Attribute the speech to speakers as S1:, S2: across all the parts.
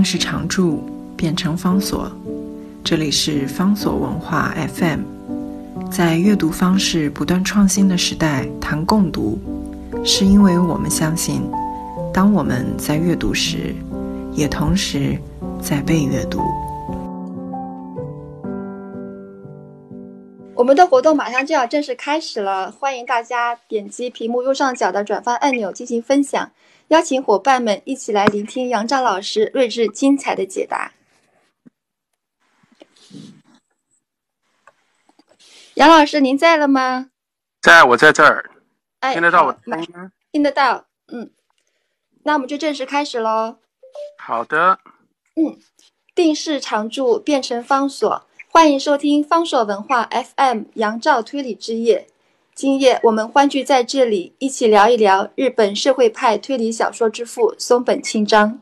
S1: 定是常驻，变成方所。这里是方所文化 FM。在阅读方式不断创新的时代，谈共读，是因为我们相信，当我们在阅读时，也同时在被阅读。
S2: 我们的活动马上就要正式开始了，欢迎大家点击屏幕右上角的转发按钮进行分享。邀请伙伴们一起来聆听杨照老师睿智精彩的解答。杨老师，您在了吗？
S3: 在，我在这儿。
S2: 哎，
S3: 听得到我声音吗？
S2: 听得到。嗯，那我们就正式开始喽。
S3: 好的。
S2: 嗯，定式常驻变成方所，欢迎收听方所文化 FM 杨照推理之夜。今夜我们欢聚在这里，一起聊一聊日本社会派推理小说之父松本清张。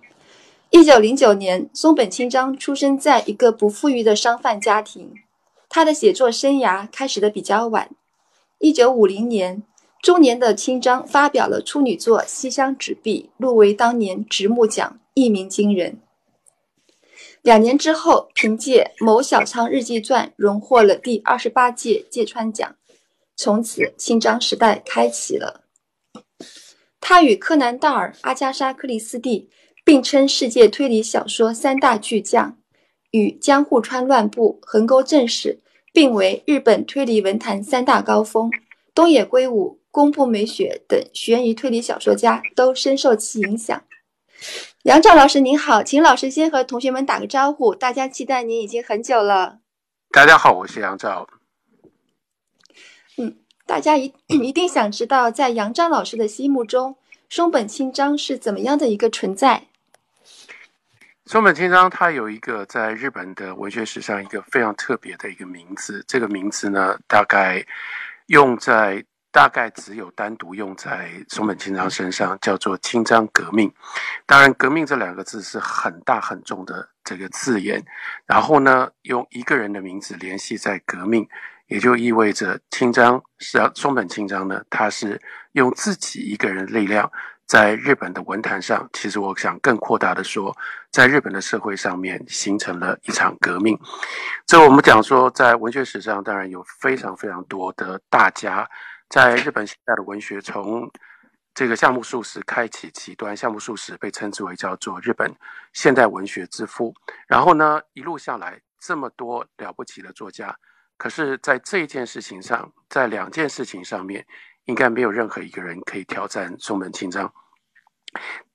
S2: 一九零九年，松本清张出生在一个不富裕的商贩家庭，他的写作生涯开始的比较晚。一九五零年，中年的清张发表了处女作《西厢纸币》，入围当年直木奖，一鸣惊人。两年之后，凭借《某小仓日记传》荣获了第二十八届芥川奖。从此，清张时代开启了。他与柯南·道尔、阿加莎·克里斯蒂并称世界推理小说三大巨匠，与江户川乱步、横沟正史并为日本推理文坛三大高峰。东野圭吾、宫部美雪等悬疑推理小说家都深受其影响。杨照老师您好，请老师先和同学们打个招呼，大家期待您已经很久了。
S3: 大家好，我是杨照。
S2: 大家一 一定想知道，在杨照老师的心目中，松本清张是怎么样的一个存在？
S3: 松本清张他有一个在日本的文学史上一个非常特别的一个名字，这个名字呢，大概用在大概只有单独用在松本清张身上，叫做清张革命。当然，革命这两个字是很大很重的这个字眼，然后呢，用一个人的名字联系在革命。也就意味着清张是松本清张呢，他是用自己一个人力量，在日本的文坛上，其实我想更扩大的说，在日本的社会上面形成了一场革命。这我们讲说，在文学史上，当然有非常非常多的大家，在日本现代的文学，从这个夏目漱石开启其端，夏目漱石被称之为叫做日本现代文学之父。然后呢，一路下来，这么多了不起的作家。可是，在这一件事情上，在两件事情上面，应该没有任何一个人可以挑战松本清张。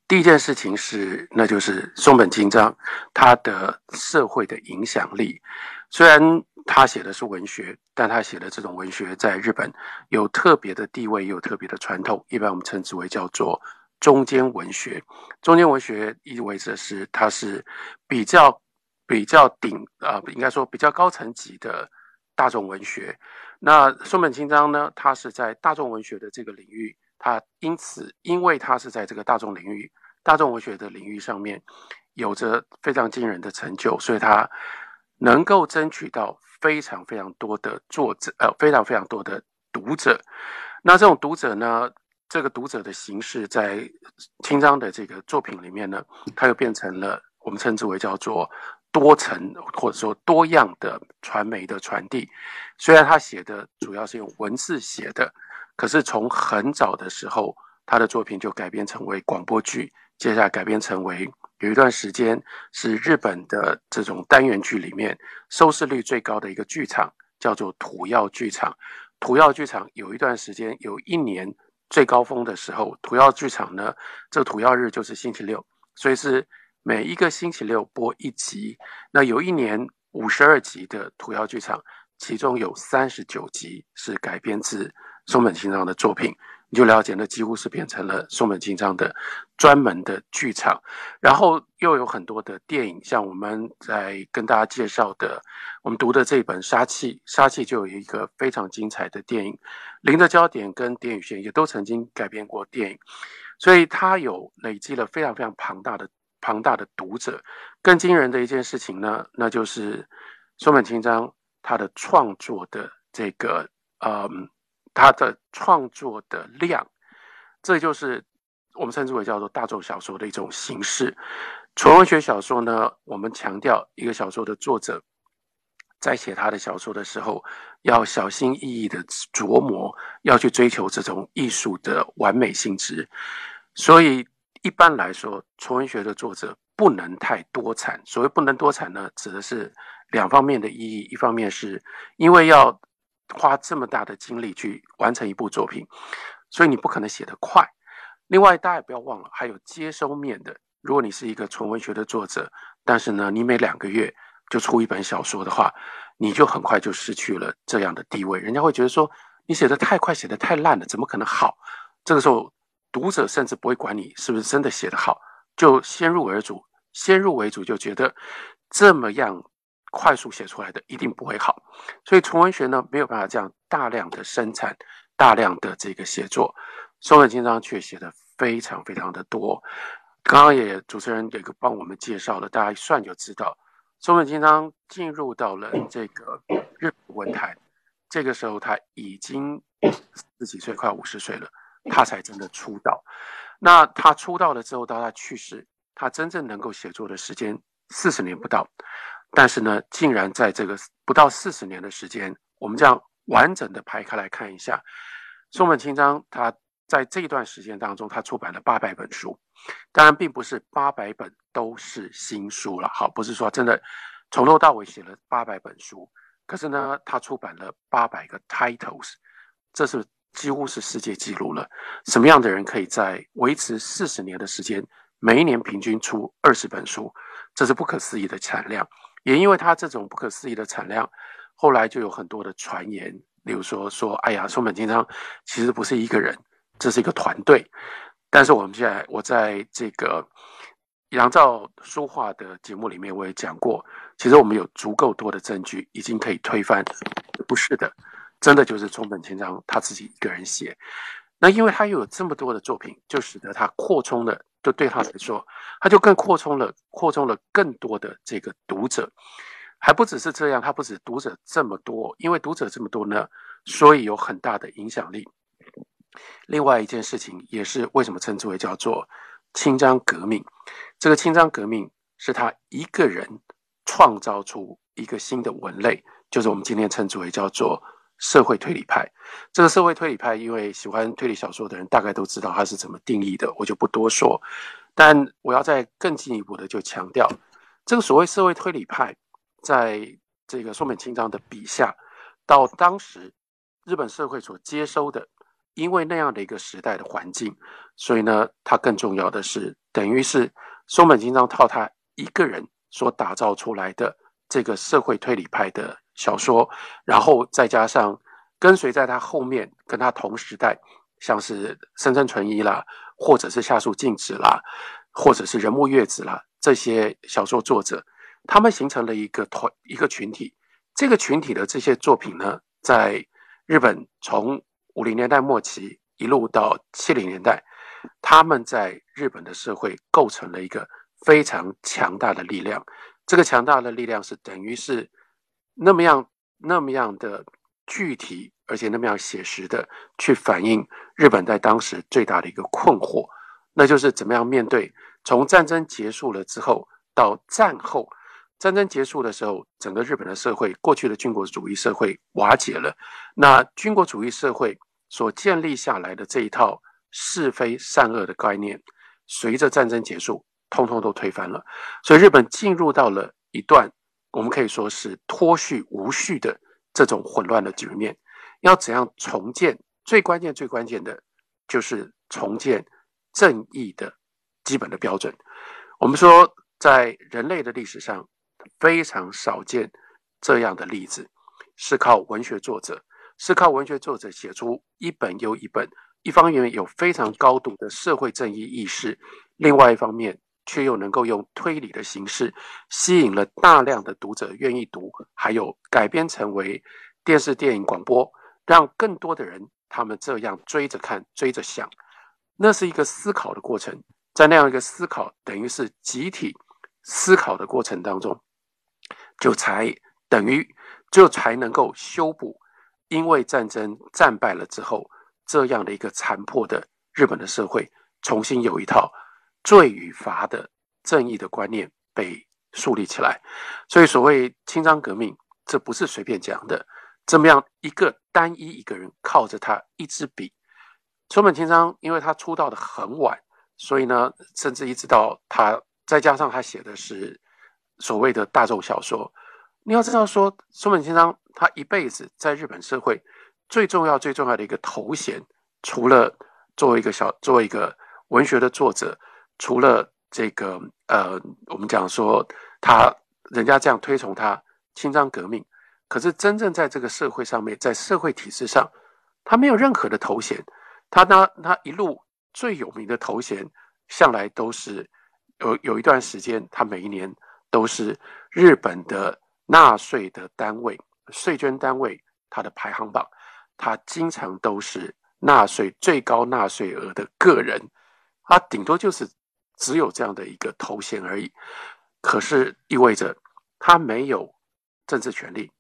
S3: 第一件事情是，那就是松本清张他的社会的影响力。虽然他写的是文学，但他写的这种文学在日本有特别的地位，有特别的传统。一般我们称之为叫做中间文学。中间文学意味着是它是比较比较顶啊，应该说比较高层级的。大众文学，那松本清张呢？他是在大众文学的这个领域，他因此，因为他是在这个大众领域、大众文学的领域上面，有着非常惊人的成就，所以他能够争取到非常非常多的作者，呃，非常非常多的读者。那这种读者呢，这个读者的形式，在清张的这个作品里面呢，他又变成了我们称之为叫做。多层或者说多样的传媒的传递，虽然他写的主要是用文字写的，可是从很早的时候，他的作品就改编成为广播剧，接下来改编成为有一段时间是日本的这种单元剧里面收视率最高的一个剧场，叫做土药剧场。土药剧场有一段时间有一年最高峰的时候，土曜剧场呢，这土曜日就是星期六，所以是。每一个星期六播一集，那有一年五十二集的土窑剧场，其中有三十九集是改编自松本清张的作品，你就了解，那几乎是变成了松本清张的专门的剧场。然后又有很多的电影，像我们在跟大家介绍的，我们读的这一本《杀气》，《杀气》就有一个非常精彩的电影，《零的焦点》跟《点与线》也都曾经改编过电影，所以它有累积了非常非常庞大的。庞大的读者，更惊人的一件事情呢，那就是松本清张他的创作的这个，嗯，他的创作的量，这就是我们称之为叫做大众小说的一种形式。纯文学小说呢，我们强调一个小说的作者在写他的小说的时候，要小心翼翼的琢磨，要去追求这种艺术的完美性质。所以一般来说，纯文学的作者不能太多产。所谓不能多产呢，指的是两方面的意义：一方面是因为要花这么大的精力去完成一部作品，所以你不可能写得快；另外，大家也不要忘了，还有接收面的。如果你是一个纯文学的作者，但是呢，你每两个月就出一本小说的话，你就很快就失去了这样的地位。人家会觉得说你写的太快，写的太烂了，怎么可能好？这个时候，读者甚至不会管你是不是真的写得好，就先入为主，先入为主就觉得这么样快速写出来的一定不会好。所以纯文学呢，没有办法这样大量的生产大量的这个写作。松本清张却写的非常非常的多。刚刚也主持人有个帮我们介绍了，大家一算就知道，松本清张进入到了这个日本文坛，这个时候他已经四十几岁，快五十岁了，他才真的出道。那他出道了之后，到他去世，他真正能够写作的时间四十年不到，但是呢，竟然在这个不到四十年的时间，我们这样完整的排开来看一下，松本清张他。在这一段时间当中，他出版了八百本书，当然并不是八百本都是新书了，好，不是说真的从头到尾写了八百本书，可是呢，他出版了八百个 titles，这是几乎是世界纪录了。什么样的人可以在维持四十年的时间，每一年平均出二十本书，这是不可思议的产量。也因为他这种不可思议的产量，后来就有很多的传言，例如说说，哎呀，松本清张其实不是一个人。这是一个团队，但是我们现在我在这个杨照书画的节目里面，我也讲过，其实我们有足够多的证据，已经可以推翻，不是的，真的就是中本清张他自己一个人写。那因为他又有这么多的作品，就使得他扩充了，就对他来说，他就更扩充了，扩充了更多的这个读者，还不只是这样，他不止读者这么多，因为读者这么多呢，所以有很大的影响力。另外一件事情也是为什么称之为叫做清章革命？这个清章革命是他一个人创造出一个新的文类，就是我们今天称之为叫做社会推理派。这个社会推理派，因为喜欢推理小说的人大概都知道它是怎么定义的，我就不多说。但我要再更进一步的就强调，这个所谓社会推理派，在这个松本清张的笔下，到当时日本社会所接收的。因为那样的一个时代的环境，所以呢，它更重要的是，等于是松本清张靠他一个人所打造出来的这个社会推理派的小说，然后再加上跟随在他后面跟他同时代，像是深圳纯一啦，或者是夏树静子啦，或者是人木月子啦，这些小说作者，他们形成了一个团一个群体。这个群体的这些作品呢，在日本从五零年代末期一路到七零年代，他们在日本的社会构成了一个非常强大的力量。这个强大的力量是等于是那么样那么样的具体，而且那么样写实的去反映日本在当时最大的一个困惑，那就是怎么样面对从战争结束了之后到战后。战争结束的时候，整个日本的社会，过去的军国主义社会瓦解了。那军国主义社会所建立下来的这一套是非善恶的概念，随着战争结束，通通都推翻了。所以日本进入到了一段我们可以说是脱序无序的这种混乱的局面。要怎样重建？最关键、最关键的就是重建正义的基本的标准。我们说，在人类的历史上。非常少见这样的例子，是靠文学作者，是靠文学作者写出一本又一本，一方面有非常高度的社会正义意识，另外一方面却又能够用推理的形式吸引了大量的读者愿意读，还有改编成为电视、电影、广播，让更多的人他们这样追着看、追着想，那是一个思考的过程，在那样一个思考，等于是集体思考的过程当中。就才等于就才能够修补，因为战争战败了之后，这样的一个残破的日本的社会，重新有一套罪与罚的正义的观念被树立起来。所以，所谓清章革命，这不是随便讲的。怎么样一个单一一个人靠着他一支笔，松本清张，因为他出道的很晚，所以呢，甚至一直到他再加上他写的是所谓的大众小说。你要知道，说松本清张他一辈子在日本社会最重要、最重要的一个头衔，除了作为一个小、作为一个文学的作者，除了这个呃，我们讲说他人家这样推崇他清章革命。可是真正在这个社会上面，在社会体制上，他没有任何的头衔。他呢，他一路最有名的头衔，向来都是有有一段时间，他每一年都是日本的纳税的单位，税捐单位，他的排行榜，他经常都是纳税最高纳税额的个人，他顶多就是只有这样的一个头衔而已。可是意味着他没有政治权利。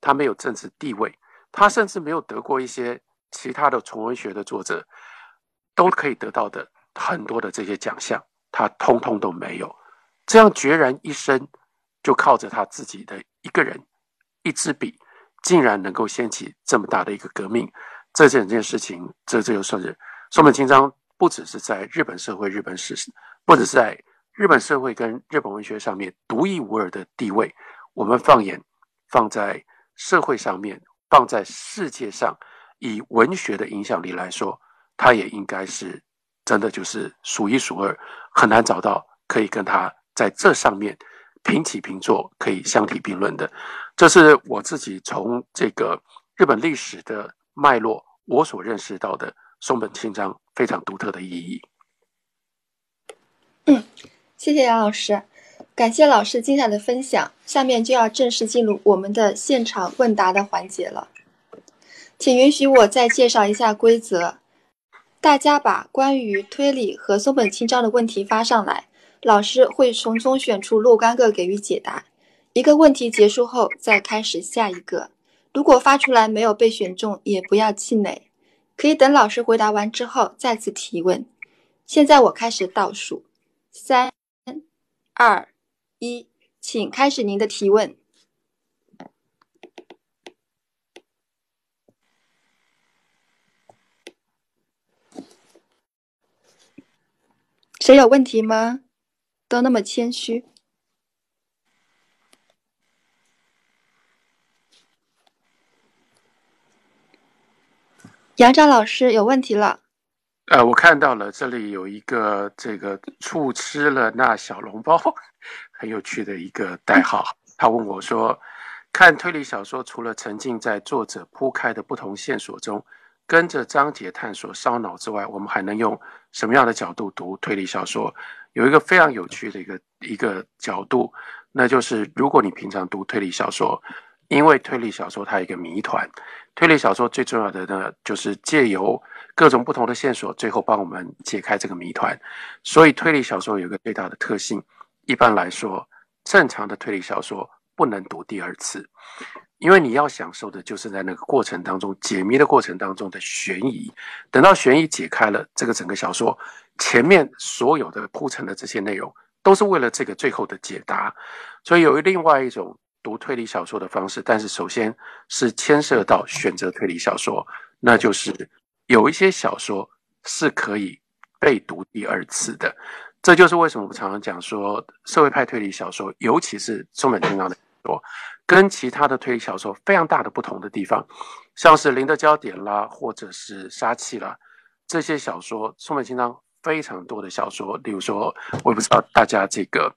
S3: 他没有政治地位，他甚至没有得过一些其他的纯文学的作者都可以得到的很多的这些奖项，他通通都没有。这样决然一生，就靠着他自己的一个人一支笔，竟然能够掀起这么大的一个革命。这整件事情，这这就算是松本清张，不只是在日本社会、日本史，或者是在日本社会跟日本文学上面独一无二的地位。我们放眼放在。社会上面放在世界上，以文学的影响力来说，他也应该是真的就是数一数二，很难找到可以跟他在这上面平起平坐、可以相提并论的。这是我自己从这个日本历史的脉络，我所认识到的松本清张非常独特的意义。
S2: 嗯，谢谢杨老师。感谢老师精彩的分享，下面就要正式进入我们的现场问答的环节了。请允许我再介绍一下规则：大家把关于推理和松本清张的问题发上来，老师会从中选出若干个给予解答。一个问题结束后再开始下一个。如果发出来没有被选中，也不要气馁，可以等老师回答完之后再次提问。现在我开始倒数：三、二。一，请开始您的提问。谁有问题吗？都那么谦虚。杨照老师有问题了。
S3: 呃，我看到了，这里有一个这个醋吃了那小笼包，很有趣的一个代号。他问我说：“看推理小说，除了沉浸在作者铺开的不同线索中，跟着章节探索烧脑之外，我们还能用什么样的角度读推理小说？”有一个非常有趣的一个一个角度，那就是如果你平常读推理小说，因为推理小说它有一个谜团，推理小说最重要的呢，就是借由各种不同的线索，最后帮我们解开这个谜团。所以推理小说有一个最大的特性，一般来说，正常的推理小说不能读第二次，因为你要享受的就是在那个过程当中解谜的过程当中的悬疑。等到悬疑解开了，这个整个小说前面所有的铺陈的这些内容，都是为了这个最后的解答。所以有另外一种读推理小说的方式，但是首先是牵涉到选择推理小说，那就是。有一些小说是可以被读第二次的，这就是为什么我常常讲说社会派推理小说，尤其是松本清张的说，跟其他的推理小说非常大的不同的地方，像是《零的焦点》啦，或者是《杀气》啦，这些小说，松本清张非常多的小说，例如说，我也不知道大家这个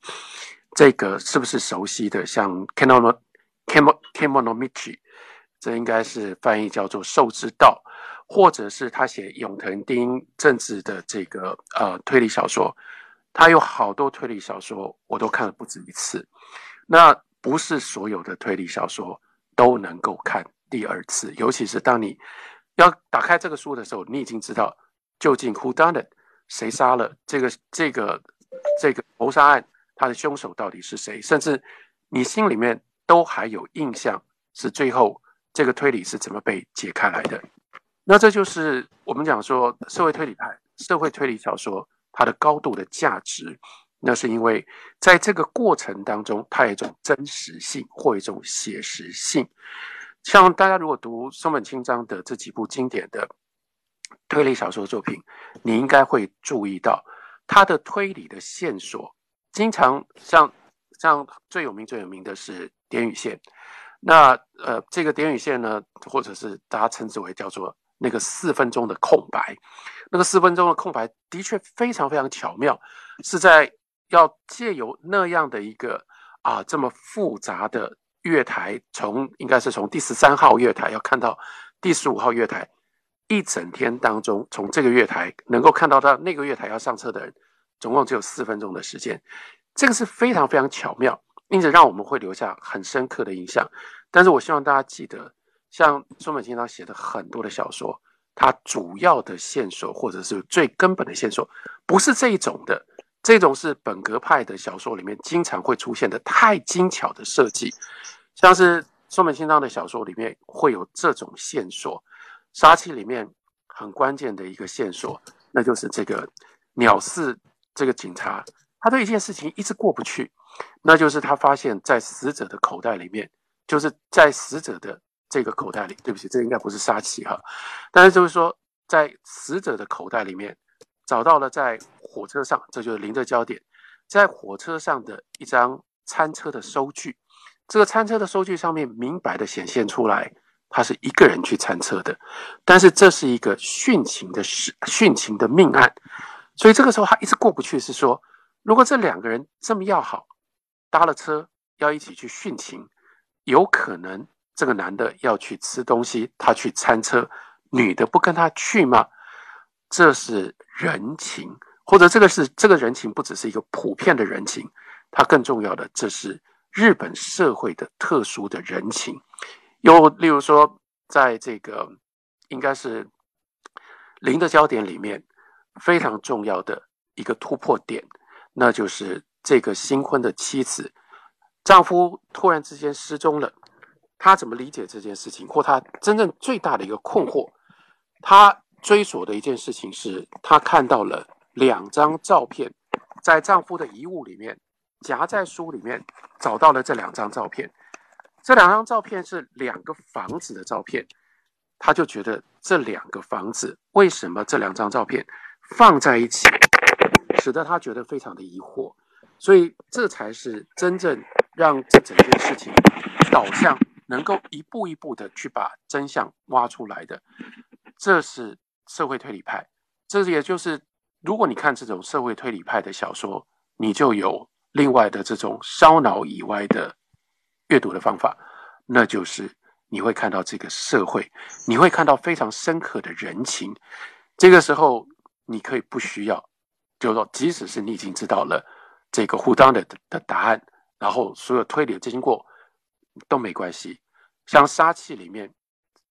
S3: 这个是不是熟悉的，像《Kemono Kemonomichi》，这应该是翻译叫做《兽之道》。或者是他写永藤丁政治的这个呃推理小说，他有好多推理小说，我都看了不止一次。那不是所有的推理小说都能够看第二次，尤其是当你要打开这个书的时候，你已经知道究竟 who done it，谁杀了这个这个这个谋杀案，他的凶手到底是谁，甚至你心里面都还有印象，是最后这个推理是怎么被解开来的。那这就是我们讲说社会推理派、社会推理小说它的高度的价值，那是因为在这个过程当中，它有一种真实性或一种写实性。像大家如果读松本清张的这几部经典的推理小说作品，你应该会注意到他的推理的线索，经常像像最有名最有名的是点与线。那呃，这个点与线呢，或者是大家称之为叫做那个四分钟的空白，那个四分钟的空白的确非常非常巧妙，是在要借由那样的一个啊这么复杂的月台，从应该是从第十三号月台要看到第十五号月台，一整天当中，从这个月台能够看到到那个月台要上车的人，总共只有四分钟的时间，这个是非常非常巧妙。因此，让我们会留下很深刻的印象。但是我希望大家记得，像松本清张写的很多的小说，它主要的线索或者是最根本的线索，不是这一种的。这种是本格派的小说里面经常会出现的太精巧的设计，像是松本清张的小说里面会有这种线索。杀气里面很关键的一个线索，那就是这个鸟四这个警察，他对一件事情一直过不去。那就是他发现，在死者的口袋里面，就是在死者的这个口袋里。对不起，这应该不是杀气哈，但是就是说，在死者的口袋里面找到了在火车上，这就是零的焦点，在火车上的一张餐车的收据。这个餐车的收据上面明白的显现出来，他是一个人去餐车的，但是这是一个殉情的事，殉情的命案。所以这个时候他一直过不去，是说，如果这两个人这么要好。搭了车要一起去殉情，有可能这个男的要去吃东西，他去餐车，女的不跟他去吗？这是人情，或者这个是这个人情不只是一个普遍的人情，它更重要的这是日本社会的特殊的人情。又例如说，在这个应该是零的焦点里面非常重要的一个突破点，那就是。这个新婚的妻子，丈夫突然之间失踪了，她怎么理解这件事情？或她真正最大的一个困惑，她追索的一件事情是，她看到了两张照片，在丈夫的遗物里面，夹在书里面找到了这两张照片，这两张照片是两个房子的照片，她就觉得这两个房子为什么这两张照片放在一起，使得他觉得非常的疑惑。所以，这才是真正让这整件事情导向能够一步一步的去把真相挖出来的。这是社会推理派，这也就是如果你看这种社会推理派的小说，你就有另外的这种烧脑以外的阅读的方法，那就是你会看到这个社会，你会看到非常深刻的人情。这个时候，你可以不需要，就是说，即使是你已经知道了。这个互当的的答案，然后所有推理的经过都没关系。像杀气里面，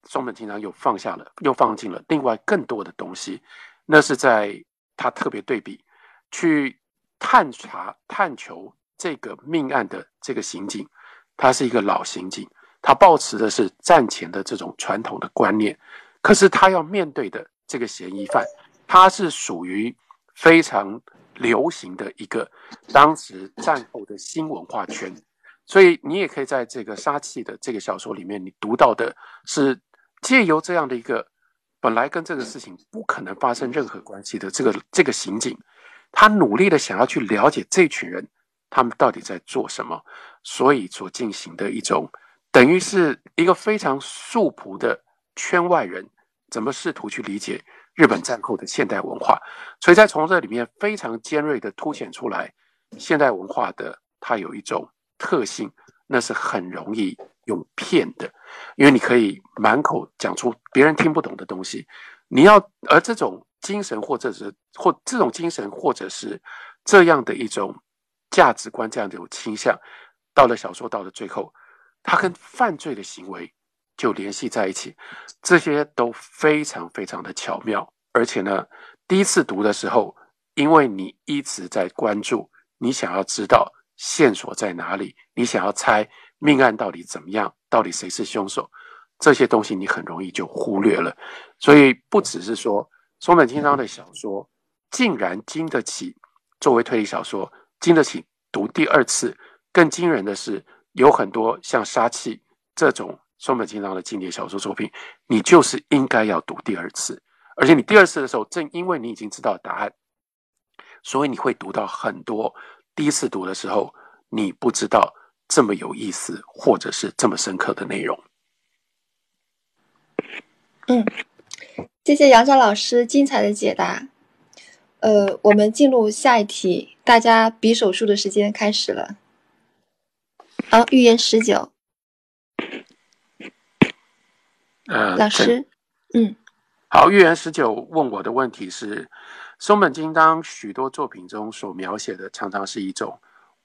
S3: 松本清张又放下了，又放进了另外更多的东西。那是在他特别对比去探查、探求这个命案的这个刑警，他是一个老刑警，他抱持的是战前的这种传统的观念。可是他要面对的这个嫌疑犯，它是属于非常。流行的一个当时战后的新文化圈，所以你也可以在这个杀气的这个小说里面，你读到的是借由这样的一个本来跟这个事情不可能发生任何关系的这个这个刑警，他努力的想要去了解这群人他们到底在做什么，所以所进行的一种等于是一个非常素朴的圈外人怎么试图去理解。日本战后的现代文化，所以在从这里面非常尖锐的凸显出来，现代文化的它有一种特性，那是很容易用骗的，因为你可以满口讲出别人听不懂的东西，你要而这种精神或者是或这种精神或者是这样的一种价值观这样的一种倾向，到了小说到了最后，它跟犯罪的行为。就联系在一起，这些都非常非常的巧妙，而且呢，第一次读的时候，因为你一直在关注，你想要知道线索在哪里，你想要猜命案到底怎么样，到底谁是凶手，这些东西你很容易就忽略了。所以不只是说松本清张的小说竟然经得起作为推理小说经得起读第二次。更惊人的是，有很多像《杀气》这种松本清张的经典小说作品，你就是应该要读第二次。而且你第二次的时候，正因为你已经知道答案，所以你会读到很多第一次读的时候你不知道这么有意思，或者是这么深刻的内容。
S2: 嗯，谢谢杨照老师精彩的解答。呃，我们进入下一题，大家比手速的时间开始了。好，预言十九。
S3: 呃，
S2: 老师，嗯，
S3: 好，预言十九问我的问题是：松本金当许多作品中所描写的，常常是一种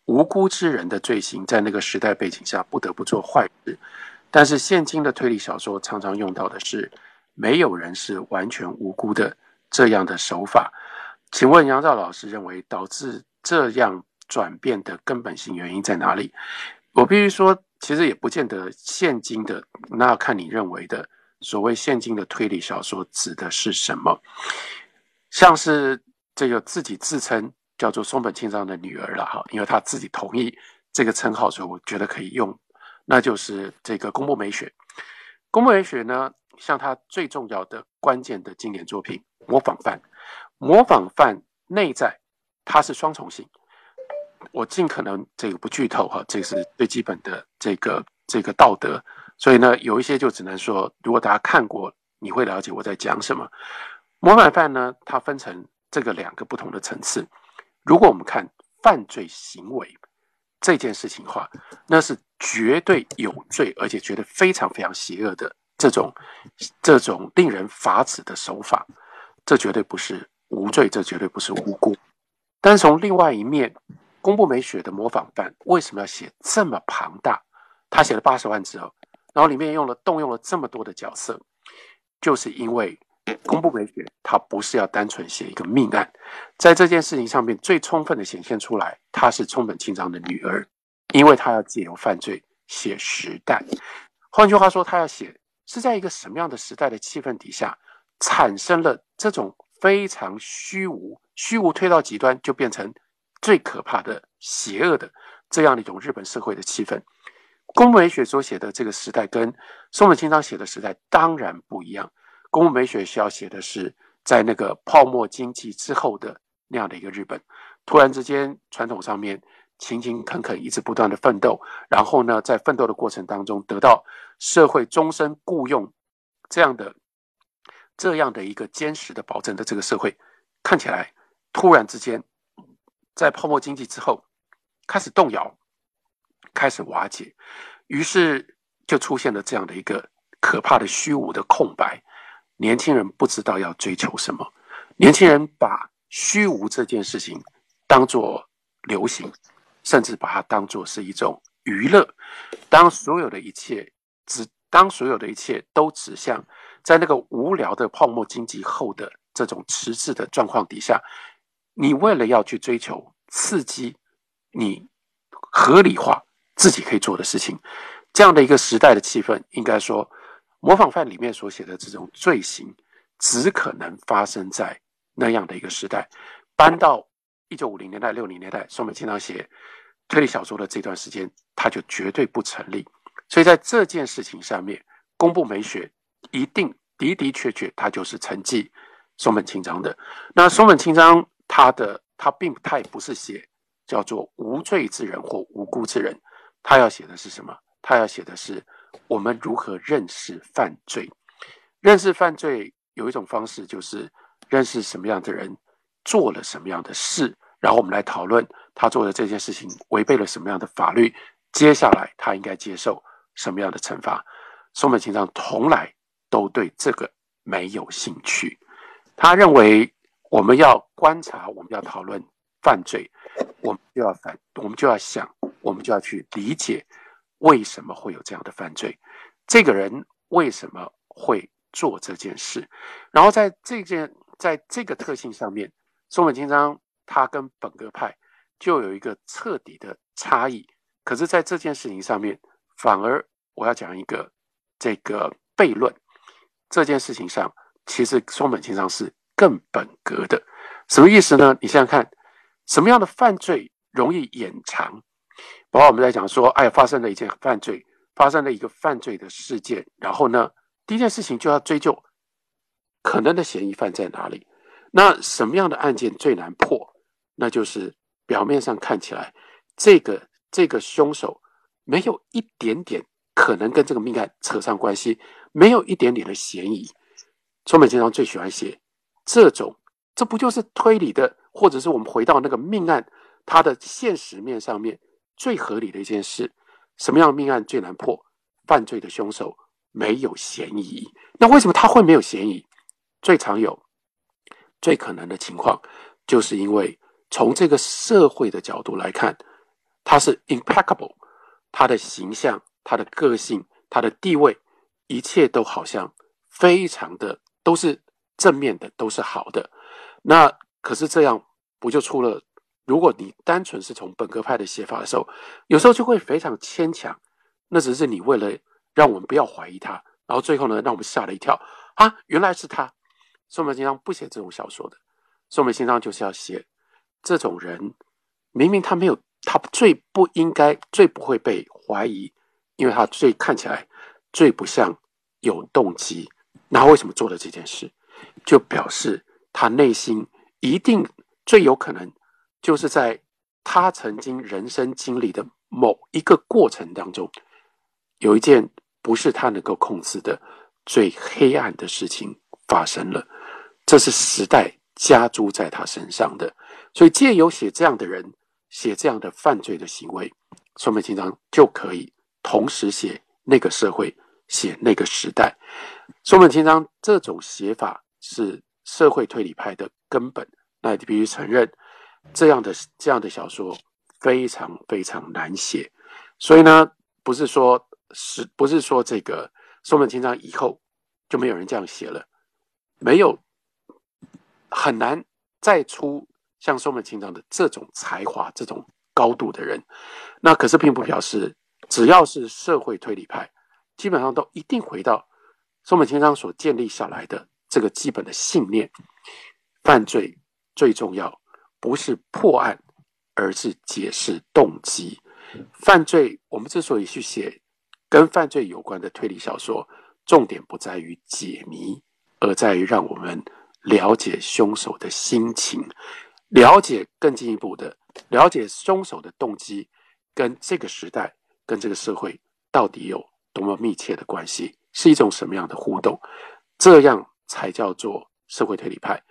S3: 无辜之人的罪行，在那个时代背景下不得不做坏事。但是现今的推理小说常常用到的是没有人是完全无辜的这样的手法。请问杨照老师认为导致这样转变的根本性原因在哪里？我必须说，其实也不见得现今的，那要看你认为的所谓现今的推理小说指的是什么。像是这个自己自称叫做松本清张的女儿了哈，因为她自己同意这个称号，所以我觉得可以用。那就是这个宫部美雪。宫部美雪呢，像他最重要的关键的经典作品《模仿犯》。模仿犯内在，它是双重性。我尽可能这个不剧透哈，这是最基本的这个这个道德。所以呢，有一些就只能说，如果大家看过，你会了解我在讲什么。模仿犯呢，它分成这个两个不同的层次。如果我们看犯罪行为这件事情的话，那是绝对有罪，而且觉得非常非常邪恶的这种这种令人发指的手法，这绝对不是。无罪，这绝对不是无辜。但是从另外一面，宫部美雪的模仿犯为什么要写这么庞大？他写了八十万字哦，然后里面用了动用了这么多的角色，就是因为宫部美雪她不是要单纯写一个命案，在这件事情上面最充分的显现出来，她是冲本清张的女儿，因为她要借由犯罪写时代。换句话说，她要写是在一个什么样的时代的气氛底下产生了这种。非常虚无，虚无推到极端就变成最可怕的、邪恶的这样的一种日本社会的气氛。宫部美雪所写的这个时代跟松本清张写的时代当然不一样。宫部美雪需要写的是在那个泡沫经济之后的那样的一个日本，突然之间传统上面勤勤恳恳一直不断的奋斗，然后呢，在奋斗的过程当中得到社会终身雇佣这样的。这样的一个坚实的保证的这个社会，看起来突然之间，在泡沫经济之后开始动摇，开始瓦解，于是就出现了这样的一个可怕的虚无的空白。年轻人不知道要追求什么，年轻人把虚无这件事情当做流行，甚至把它当做是一种娱乐。当所有的一切指，当所有的一切都指向。在那个无聊的泡沫经济后的这种迟滞的状况底下，你为了要去追求刺激，你合理化自己可以做的事情，这样的一个时代的气氛，应该说，模仿犯里面所写的这种罪行，只可能发生在那样的一个时代。搬到一九五零年代、六零年代，宋美经常写推理小说的这段时间，它就绝对不成立。所以在这件事情上面，公布美学。一定的的确确，他就是承继松本清张的。那松本清张，他的他并他也不是写叫做无罪之人或无辜之人，他要写的是什么？他要写的是我们如何认识犯罪。认识犯罪有一种方式，就是认识什么样的人做了什么样的事，然后我们来讨论他做的这件事情违背了什么样的法律，接下来他应该接受什么样的惩罚。松本清张从来。都对这个没有兴趣。他认为，我们要观察，我们要讨论犯罪，我们就要反，我们就要想，我们就要去理解为什么会有这样的犯罪，这个人为什么会做这件事。然后在这件，在这个特性上面，松本清张他跟本格派就有一个彻底的差异。可是，在这件事情上面，反而我要讲一个这个悖论。这件事情上，其实松本清张是更本格的，什么意思呢？你想想看，什么样的犯罪容易掩藏。然后我们在讲说，哎，发生了一件犯罪，发生了一个犯罪的事件，然后呢，第一件事情就要追究可能的嫌疑犯在哪里。那什么样的案件最难破？那就是表面上看起来这个这个凶手没有一点点可能跟这个命案扯上关系，没有一点点的嫌疑。松本经常最喜欢写这种，这不就是推理的，或者是我们回到那个命案它的现实面上面最合理的一件事？什么样命案最难破？犯罪的凶手没有嫌疑。那为什么他会没有嫌疑？最常有、最可能的情况，就是因为从这个社会的角度来看，他是 impeccable，他的形象、他的个性、他的地位，一切都好像非常的。都是正面的，都是好的。那可是这样，不就出了？如果你单纯是从本科派的写法的时候，有时候就会非常牵强。那只是你为了让我们不要怀疑他，然后最后呢，让我们吓了一跳啊！原来是他。宋美金章不写这种小说的，宋美金章就是要写这种人，明明他没有，他最不应该、最不会被怀疑，因为他最看起来最不像有动机。那为什么做了这件事？就表示他内心一定最有可能，就是在他曾经人生经历的某一个过程当中，有一件不是他能够控制的最黑暗的事情发生了。这是时代加诸在他身上的，所以借由写这样的人，写这样的犯罪的行为，说明经常就可以同时写那个社会。写那个时代，松本清张这种写法是社会推理派的根本。那你必须承认，这样的这样的小说非常非常难写。所以呢，不是说是不是说这个松本清张以后就没有人这样写了，没有很难再出像松本清张的这种才华、这种高度的人。那可是并不表示只要是社会推理派。基本上都一定回到松本清张所建立下来的这个基本的信念：犯罪最重要不是破案，而是解释动机。犯罪我们之所以去写跟犯罪有关的推理小说，重点不在于解谜，而在于让我们了解凶手的心情，了解更进一步的了解凶手的动机，跟这个时代、跟这个社会到底有。多么密切的关系，是一种什么样的互动？这样才叫做社会推理派。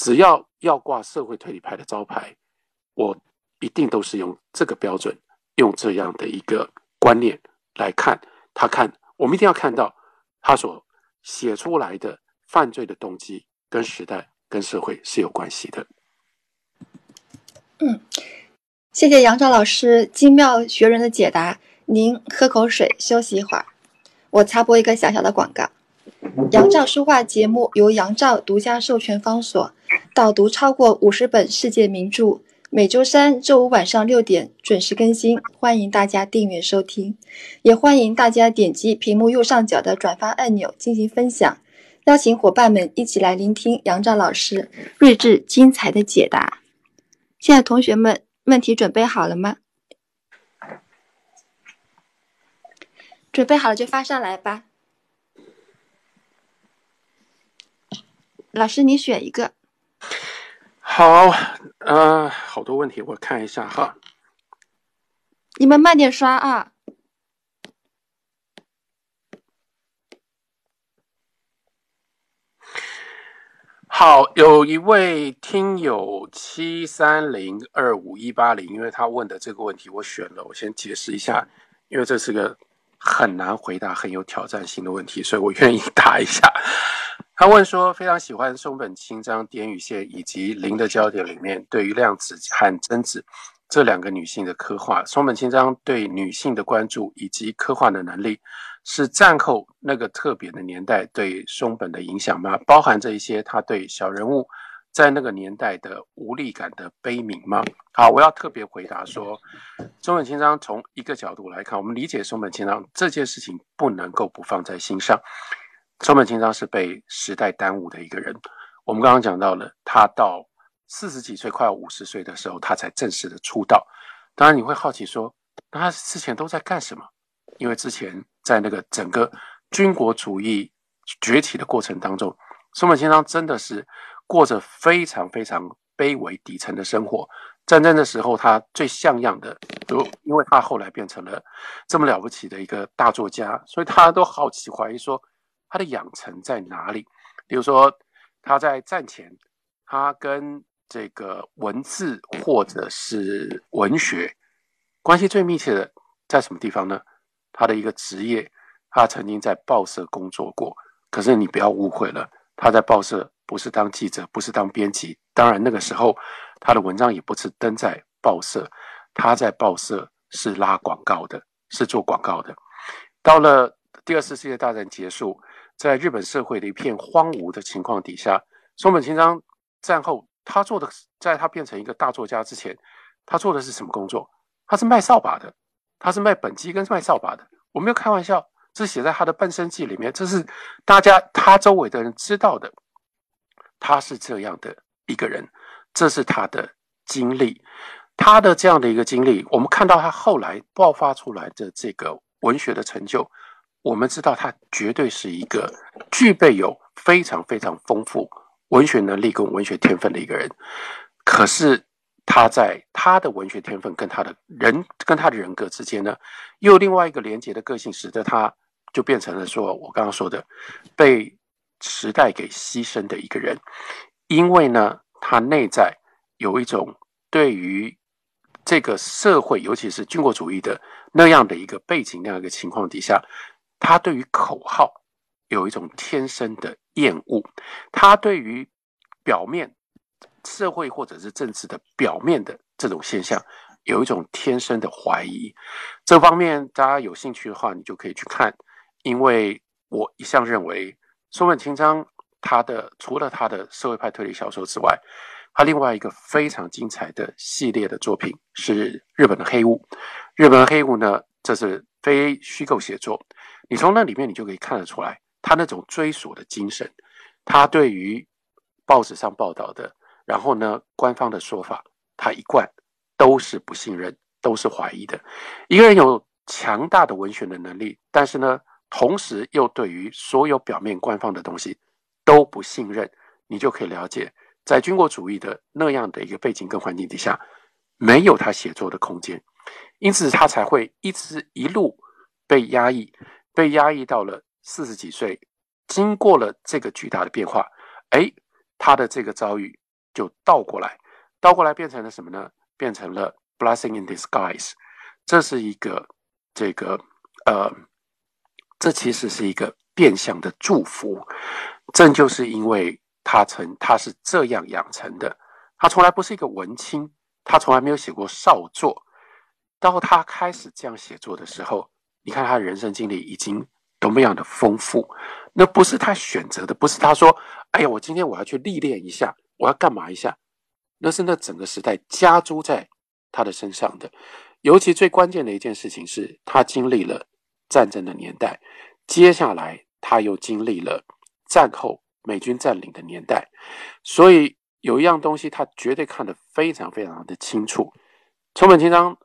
S3: 只要要挂社会推理派的招牌，我一定都是用这个标准，用这样的一个观念来看他。看我们一定要看到他所写出来的犯罪的动机跟时代、跟社会是有关系的。
S2: 嗯，谢谢杨照老师精妙学人的解答。您喝口水，休息一会儿。我插播一个小小的广告：杨照书画节目由杨照独家授权方所，导读超过五十本世界名著，每周三、周五晚上六点准时更新，欢迎大家订阅收听，也欢迎大家点击屏幕右上角的转发按钮进行分享，邀请伙伴们一起来聆听杨照老师睿智精彩的解答。现在同学们问题准备好了吗？准备好了就发上来吧，老师你选一个。
S3: 好，呃，好多问题，我看一下哈。
S2: 你们慢点刷啊。
S3: 好，有一位听友七三零二五一八零，因为他问的这个问题，我选了，我先解释一下，因为这是个。很难回答很有挑战性的问题，所以我愿意 答一下。他问说：“非常喜欢松本清张、点与线以及零的焦点里面对于量子和贞子这两个女性的刻画。松本清张对女性的关注以及刻画的能力，是战后那个特别的年代对松本的影响吗？包含着一些他对小人物。”在那个年代的无力感的悲悯吗？好，我要特别回答说，松本清张从一个角度来看，我们理解松本清张这件事情不能够不放在心上。松本清张是被时代耽误的一个人。我们刚刚讲到了，他到四十几岁，快要五十岁的时候，他才正式的出道。当然你会好奇说，那他之前都在干什么？因为之前在那个整个军国主义崛起的过程当中，松本清张真的是过着非常非常卑微底层的生活。战争的时候，他最像样的，都因为他后来变成了这么了不起的一个大作家，所以他都好奇怀疑说他的养成在哪里。比如说他在战前，他跟这个文字或者是文学关系最密切的在什么地方呢？他的一个职业，他曾经在报社工作过。可是你不要误会了，他在报社不是当记者，不是当编辑。当然那个时候。他的文章也不是登在报社，他在报社是拉广告的，是做广告的。到了第二次世界大战结束，在日本社会的一片荒芜的情况底下，松本清张战后他做的，在他变成一个大作家之前，他做的是什么工作？他是卖扫把的，他是卖本机跟卖扫把的。我没有开玩笑，这写在他的半生记里面，这是大家他周围的人知道的，他是这样的一个人。这是他的经历，他的这样的一个经历，我们看到他后来爆发出来的这个文学的成就，我们知道他绝对是一个具备有非常非常丰富文学能力跟文学天分的一个人。可是他在他的文学天分跟他的人跟他的人格之间呢，又另外一个连接的个性，使得他就变成了说我刚刚说的被时代给牺牲的一个人，因为呢。他内在有一种对于这个社会，尤其是军国主义的那样的一个背景、那样一个情况底下，他对于口号有一种天生的厌恶，他对于表面社会或者是政治的表面的这种现象有一种天生的怀疑。这方面大家有兴趣的话，你就可以去看，因为我一向认为松本清张。他的除了他的社会派推理小说之外，他另外一个非常精彩的系列的作品是日本的黑屋。日本黑屋呢，这是非虚构写作。你从那里面你就可以看得出来，他那种追索的精神，他对于报纸上报道的，然后呢官方的说法，他一贯都是不信任，都是怀疑的。一个人有强大的文学的能力，但是呢，同时又对于所有表面官方的东西。都不信任，你就可以了解，在军国主义的那样的一个背景跟环境底下，没有他写作的空间，因此他才会一直一路被压抑，被压抑到了四十几岁，经过了这个巨大的变化，哎，他的这个遭遇就倒过来，倒过来变成了什么呢？变成了 blessing in disguise，这是一个这个呃，这其实是一个变相的祝福。正就是因为他曾他是这样养成的，他从来不是一个文青，他从来没有写过少作。到他开始这样写作的时候，你看他人生经历已经多么样的丰富。那不是他选择的，不是他说：“哎呀，我今天我要去历练一下，我要干嘛一下。”那是那整个时代加诸在他的身上的。尤其最关键的一件事情是他经历了战争的年代，接下来他又经历了。战后美军占领的年代，所以有一样东西他绝对看得非常非常的清楚。松本清张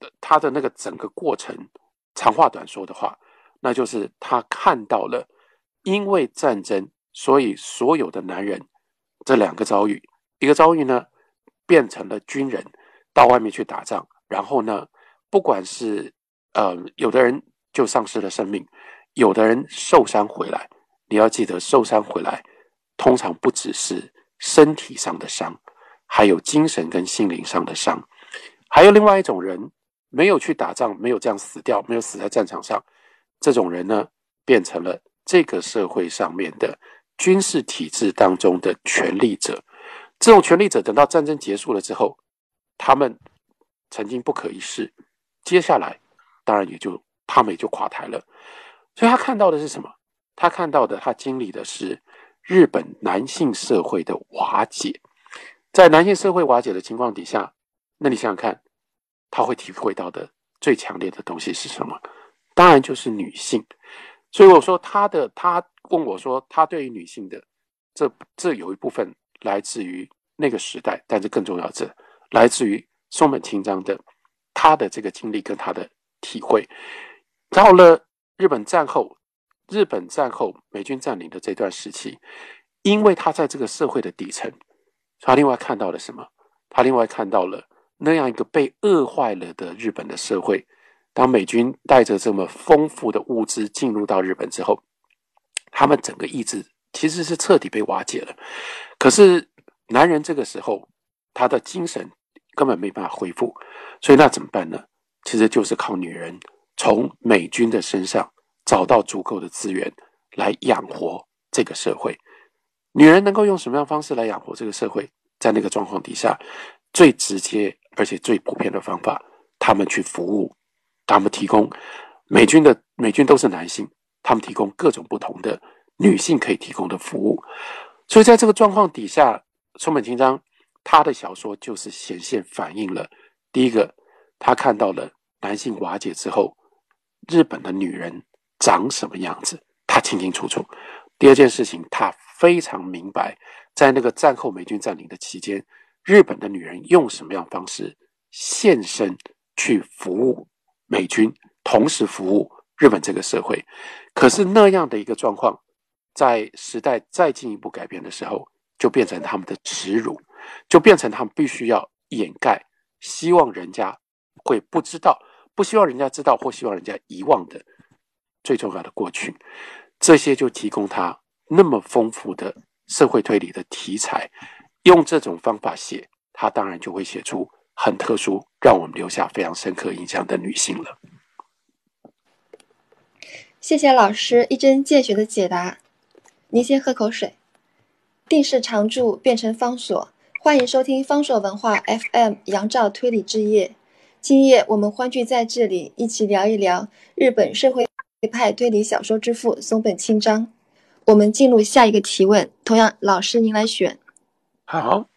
S3: 的他的那个整个过程，长话短说的话，那就是他看到了，因为战争，所以所有的男人这两个遭遇，一个遭遇呢变成了军人，到外面去打仗，然后呢，不管是呃有的人就丧失了生命，有的人受伤回来。你要记得，受伤回来，通常不只是身体上的伤，还有精神跟心灵上的伤。还有另外一种人，没有去打仗，没有这样死掉，没有死在战场上，这种人呢，变成了这个社会上面的军事体制当中的权力者。这种权力者，等到战争结束了之后，他们曾经不可一世，接下来当然也就他们也就垮台了。所以他看到的是什么？他看到的，他经历的是日本男性社会的瓦解。在男性社会瓦解的情况底下，那你想想看，他会体会到的最强烈的东西是什么？当然就是女性。所以我说他的，他问我说，他对于女性的这这有一部分来自于那个时代，但是更重要是来自于松本清张的他的这个经历跟他的体会。到了日本战后，日本战后美军占领的这段时期，因为他在这个社会的底层，他另外看到了什么？他另外看到了那样一个被饿坏了的日本的社会。当美军带着这么丰富的物资进入到日本之后，他们整个意志其实是彻底被瓦解了。可是男人这个时候，他的精神根本没办法恢复，所以那怎么办呢？其实就是靠女人从美军的身上找到足够的资源来养活这个社会。女人能够用什么样方式来养活这个社会？在那个状况底下，最直接而且最普遍的方法，他们去服务。他们提供美军的美军都是男性，他们提供各种不同的女性可以提供的服务，所以在这个状况底下，松本清张他的小说就是显现反映了第一个，他看到了男性瓦解之后，日本的女人长什么样子，他清清楚楚；第二件事情，他非常明白，在那个战后美军占领的期间，日本的女人用什么样方式献身去服务。美军同时服务日本这个社会，可是那样的一个状况，在时代再进一步改变的时候，就变成他们的耻辱，就变成他们必须要掩盖，希望人家会不知道，不希望人家知道，或希望人家遗忘的最重要的过去，这些就提供他那么丰富的社会推理的题材，用这种方法写，他当然就会写出。很特殊，让我们留下非常深刻印象的女性了。
S2: 谢谢老师一针见血的解答。您先喝口水。定是常驻，变成方所。欢迎收听方所文化 FM 杨照推理之夜。今夜我们欢聚在这里，一起聊一聊日本社会派推理小说之父松本清张。我们进入下一个提问，同样老师您来选。
S3: 好。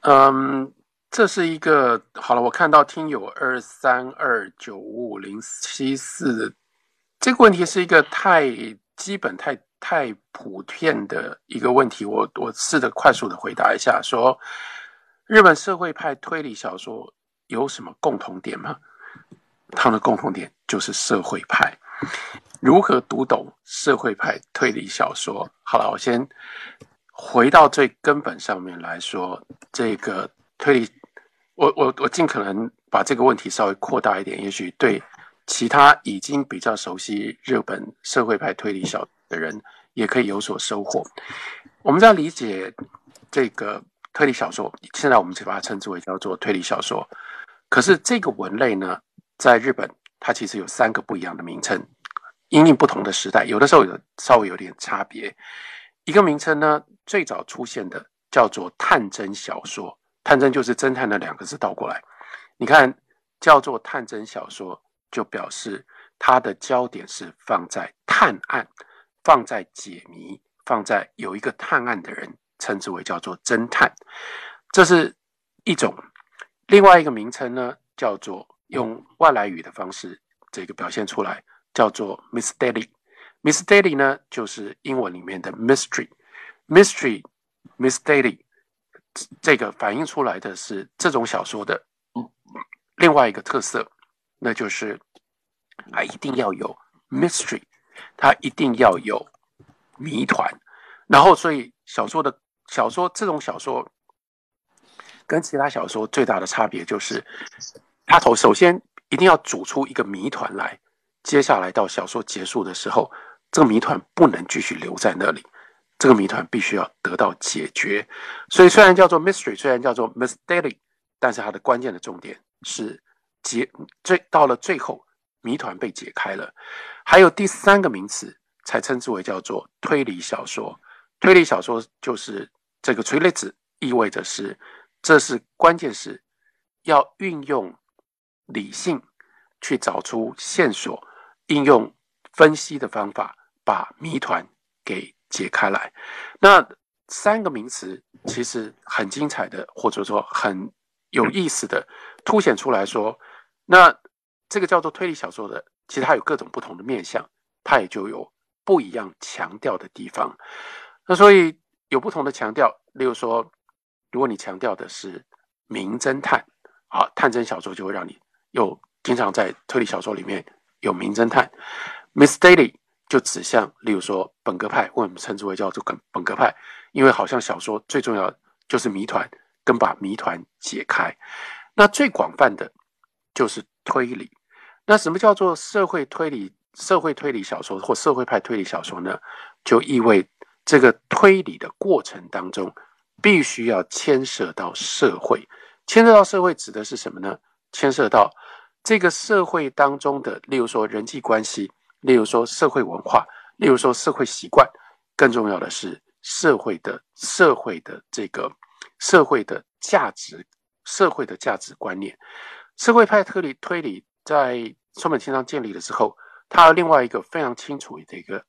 S3: 嗯，这是一个好了。我看到听友二三二九五五零七四，这个问题是一个太基本、太太普遍的一个问题。我我试着快速的回答一下：说日本社会派推理小说有什么共同点吗？他们的共同点就是社会派。如何读懂社会派推理小说？好了，我先。回到最根本上面来说，这个推理，我我我尽可能把这个问题稍微扩大一点，也许对其他已经比较熟悉日本社会派推理小的人也可以有所收获。我们在理解这个推理小说，现在我们就把它称之为叫做推理小说。可是这个文类呢，在日本它其实有三个不一样的名称，因应不同的时代，有的时候有稍微有点差别。一个名称呢，最早出现的叫做探侦小说，探侦就是侦探的两个字倒过来。你看，叫做探侦小说，就表示它的焦点是放在探案，放在解谜，放在有一个探案的人，称之为叫做侦探。这是一种。另外一个名称呢，叫做用外来语的方式这个表现出来，叫做 mystery。Mystery 呢，就是英文里面的 mystery，mystery，mystery，这个反映出来的是这种小说的另外一个特色，那就是啊一定要有 mystery，它一定要有谜团。然后，所以小说的小说这种小说跟其他小说最大的差别就是，它头首先一定要组出一个谜团来，接下来到小说结束的时候。这个谜团不能继续留在那里，这个谜团必须要得到解决。所以虽然叫做 mystery，虽然叫做 mystery，但是它的关键的重点是解最到了最后，谜团被解开了。还有第三个名词才称之为叫做推理小说。推理小说就是这个“推理子”，意味着是这是关键是要运用理性去找出线索，应用分析的方法。把谜团给解开来，那三个名词其实很精彩的，或者说很有意思的，凸显出来说，那这个叫做推理小说的，其实它有各种不同的面相，它也就有不一样强调的地方。那所以有不同的强调。例如说，如果你强调的是名侦探，啊，探侦小说就会让你有经常在推理小说里面有名侦探。Miss Daily 就指向，例如说本格派，为什么称之为叫做本本格派？因为好像小说最重要就是谜团跟把谜团解开。那最广泛的就是推理。那什么叫做社会推理？社会推理小说或社会派推理小说呢？就意味这个推理的过程当中，必须要牵涉到社会。牵涉到社会指的是什么呢？牵涉到这个社会当中的，例如说人际关系，例如说社会文化，例如说社会习惯。更重要的是社会的社会的这个社会的价值，社会的价值观念。社会派推理推理在松本清张建立了之后，它另外一个非常清楚的一个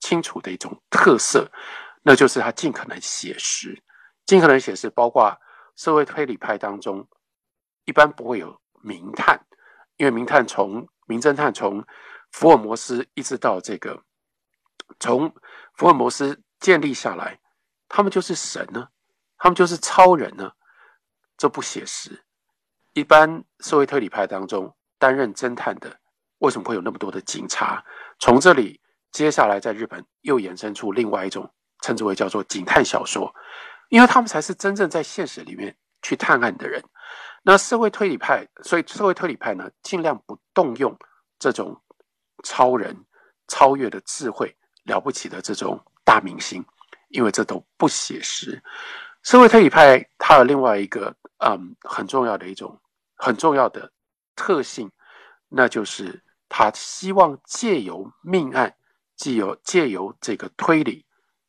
S3: 清楚的一种特色，那就是它尽可能写实，尽可能写实。包括社会推理派当中，一般不会有名探，因为名探从名侦探从福尔摩斯一直到这个从福尔摩斯建立下来，他们就是神呢，他们就是超人呢，这不写实。一般社会推理派当中担任侦探的，为什么会有那么多的警察？从这里接下来在日本又衍生出另外一种称之为叫做警探小说，因为他们才是真正在现实里面去探案的人。那社会推理派，所以社会推理派呢，尽量不动用这种超人、超越的智慧、了不起的这种大明星，因为这都不写实。社会推理派它有另外一个嗯很重要的一种。很重要的特性，那就是他希望借由命案，借由借由这个推理，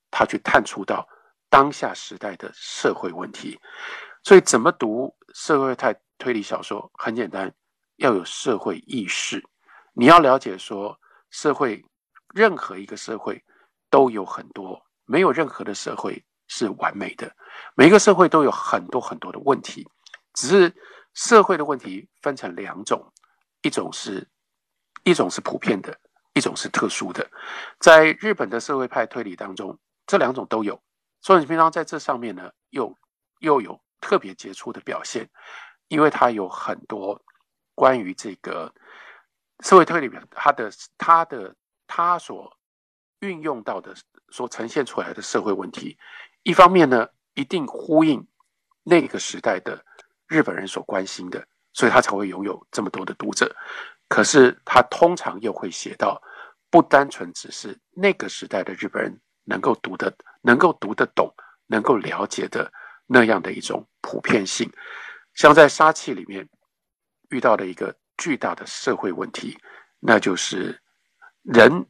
S3: 他去探出到当下时代的社会问题。所以，怎么读社会派推理小说？很简单，要有社会意识。你要了解说，社会任何一个社会都有很多，没有任何的社会是完美的，每一个社会都有很多很多的问题，只是。社会的问题分成两种，一种是，一种是普遍的，一种是特殊的。在日本的社会派推理当中，这两种都有。所以平常在这上面呢，又又有特别杰出的表现，因为它有很多关于这个社会推理它的它的它所运用到的所呈现出来的社会问题，一方面呢，一定呼应那个时代的。日本人所关心的，所以他才会拥有这么多的读者。可是他通常又会写到，不单纯只是那个时代的日本人能够读的、能够读得懂、能够了解的那样的一种普遍性。像在杀气里面遇到的一个巨大的社会问题，那就是人，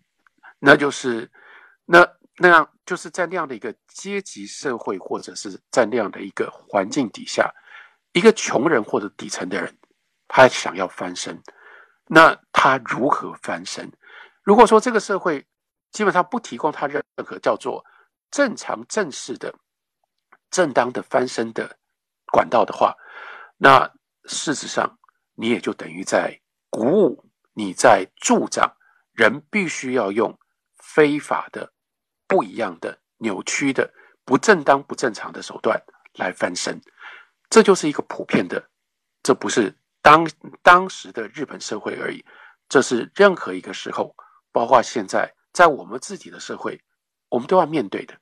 S3: 那就是那那样，就是在那样的一个阶级社会，或者是在那样的一个环境底下。一个穷人或者底层的人，他想要翻身，那他如何翻身？如果说这个社会基本上不提供他任何叫做正常正式的、正当的翻身的管道的话，那事实上你也就等于在鼓舞、你在助长人必须要用非法的、不一样的、扭曲的、不正当、不正常的手段来翻身。这就是一个普遍的，这不是当当时的日本社会而已，这是任何一个时候，包括现在在我们自己的社会，我们都要面对的。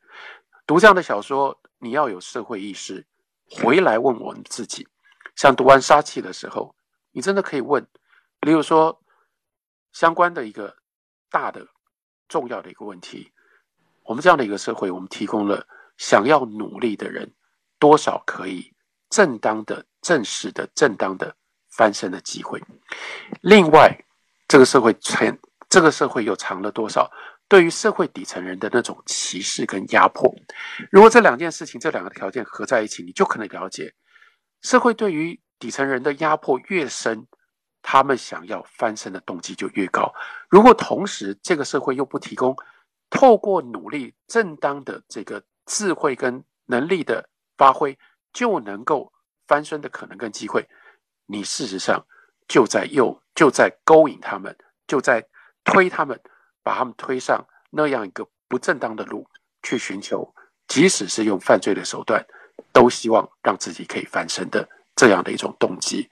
S3: 读这样的小说，你要有社会意识，回来问我们自己。像读完《杀气》的时候，你真的可以问，例如说相关的一个大的、重要的一个问题：我们这样的一个社会，我们提供了想要努力的人多少可以？正当的、正式的、正当的翻身的机会。另外，这个社会存，这个社会又藏了多少对于社会底层人的那种歧视跟压迫？如果这两件事情、这两个条件合在一起，你就可能了解，社会对于底层人的压迫越深，他们想要翻身的动机就越高。如果同时这个社会又不提供透过努力正当的这个智慧跟能力的发挥，就能够翻身的可能跟机会，你事实上就在诱，就在勾引他们，就在推他们，把他们推上那样一个不正当的路，去寻求即使是用犯罪的手段，都希望让自己可以翻身的这样的一种动机。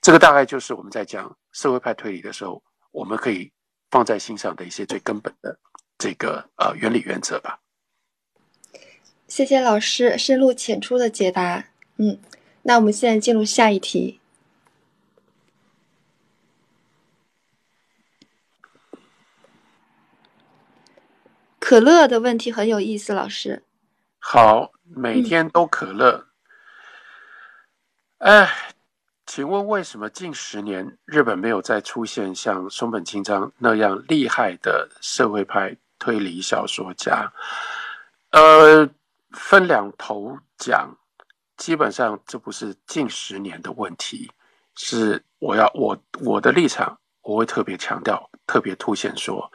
S3: 这个大概就是我们在讲社会派推理的时候，我们可以放在心上的一些最根本的这个呃原理原则吧。
S2: 谢谢老师深入浅出的解答。嗯，那我们现在进入下一题。可乐的问题很有意思，老师。
S3: 好，每天都可乐。哎，请问为什么近十年日本没有再出现像松本清张那样厉害的社会派推理小说家？呃，分两头讲，基本上这不是近十年的问题，是我要我我的立场，我会特别强调，特别凸显说。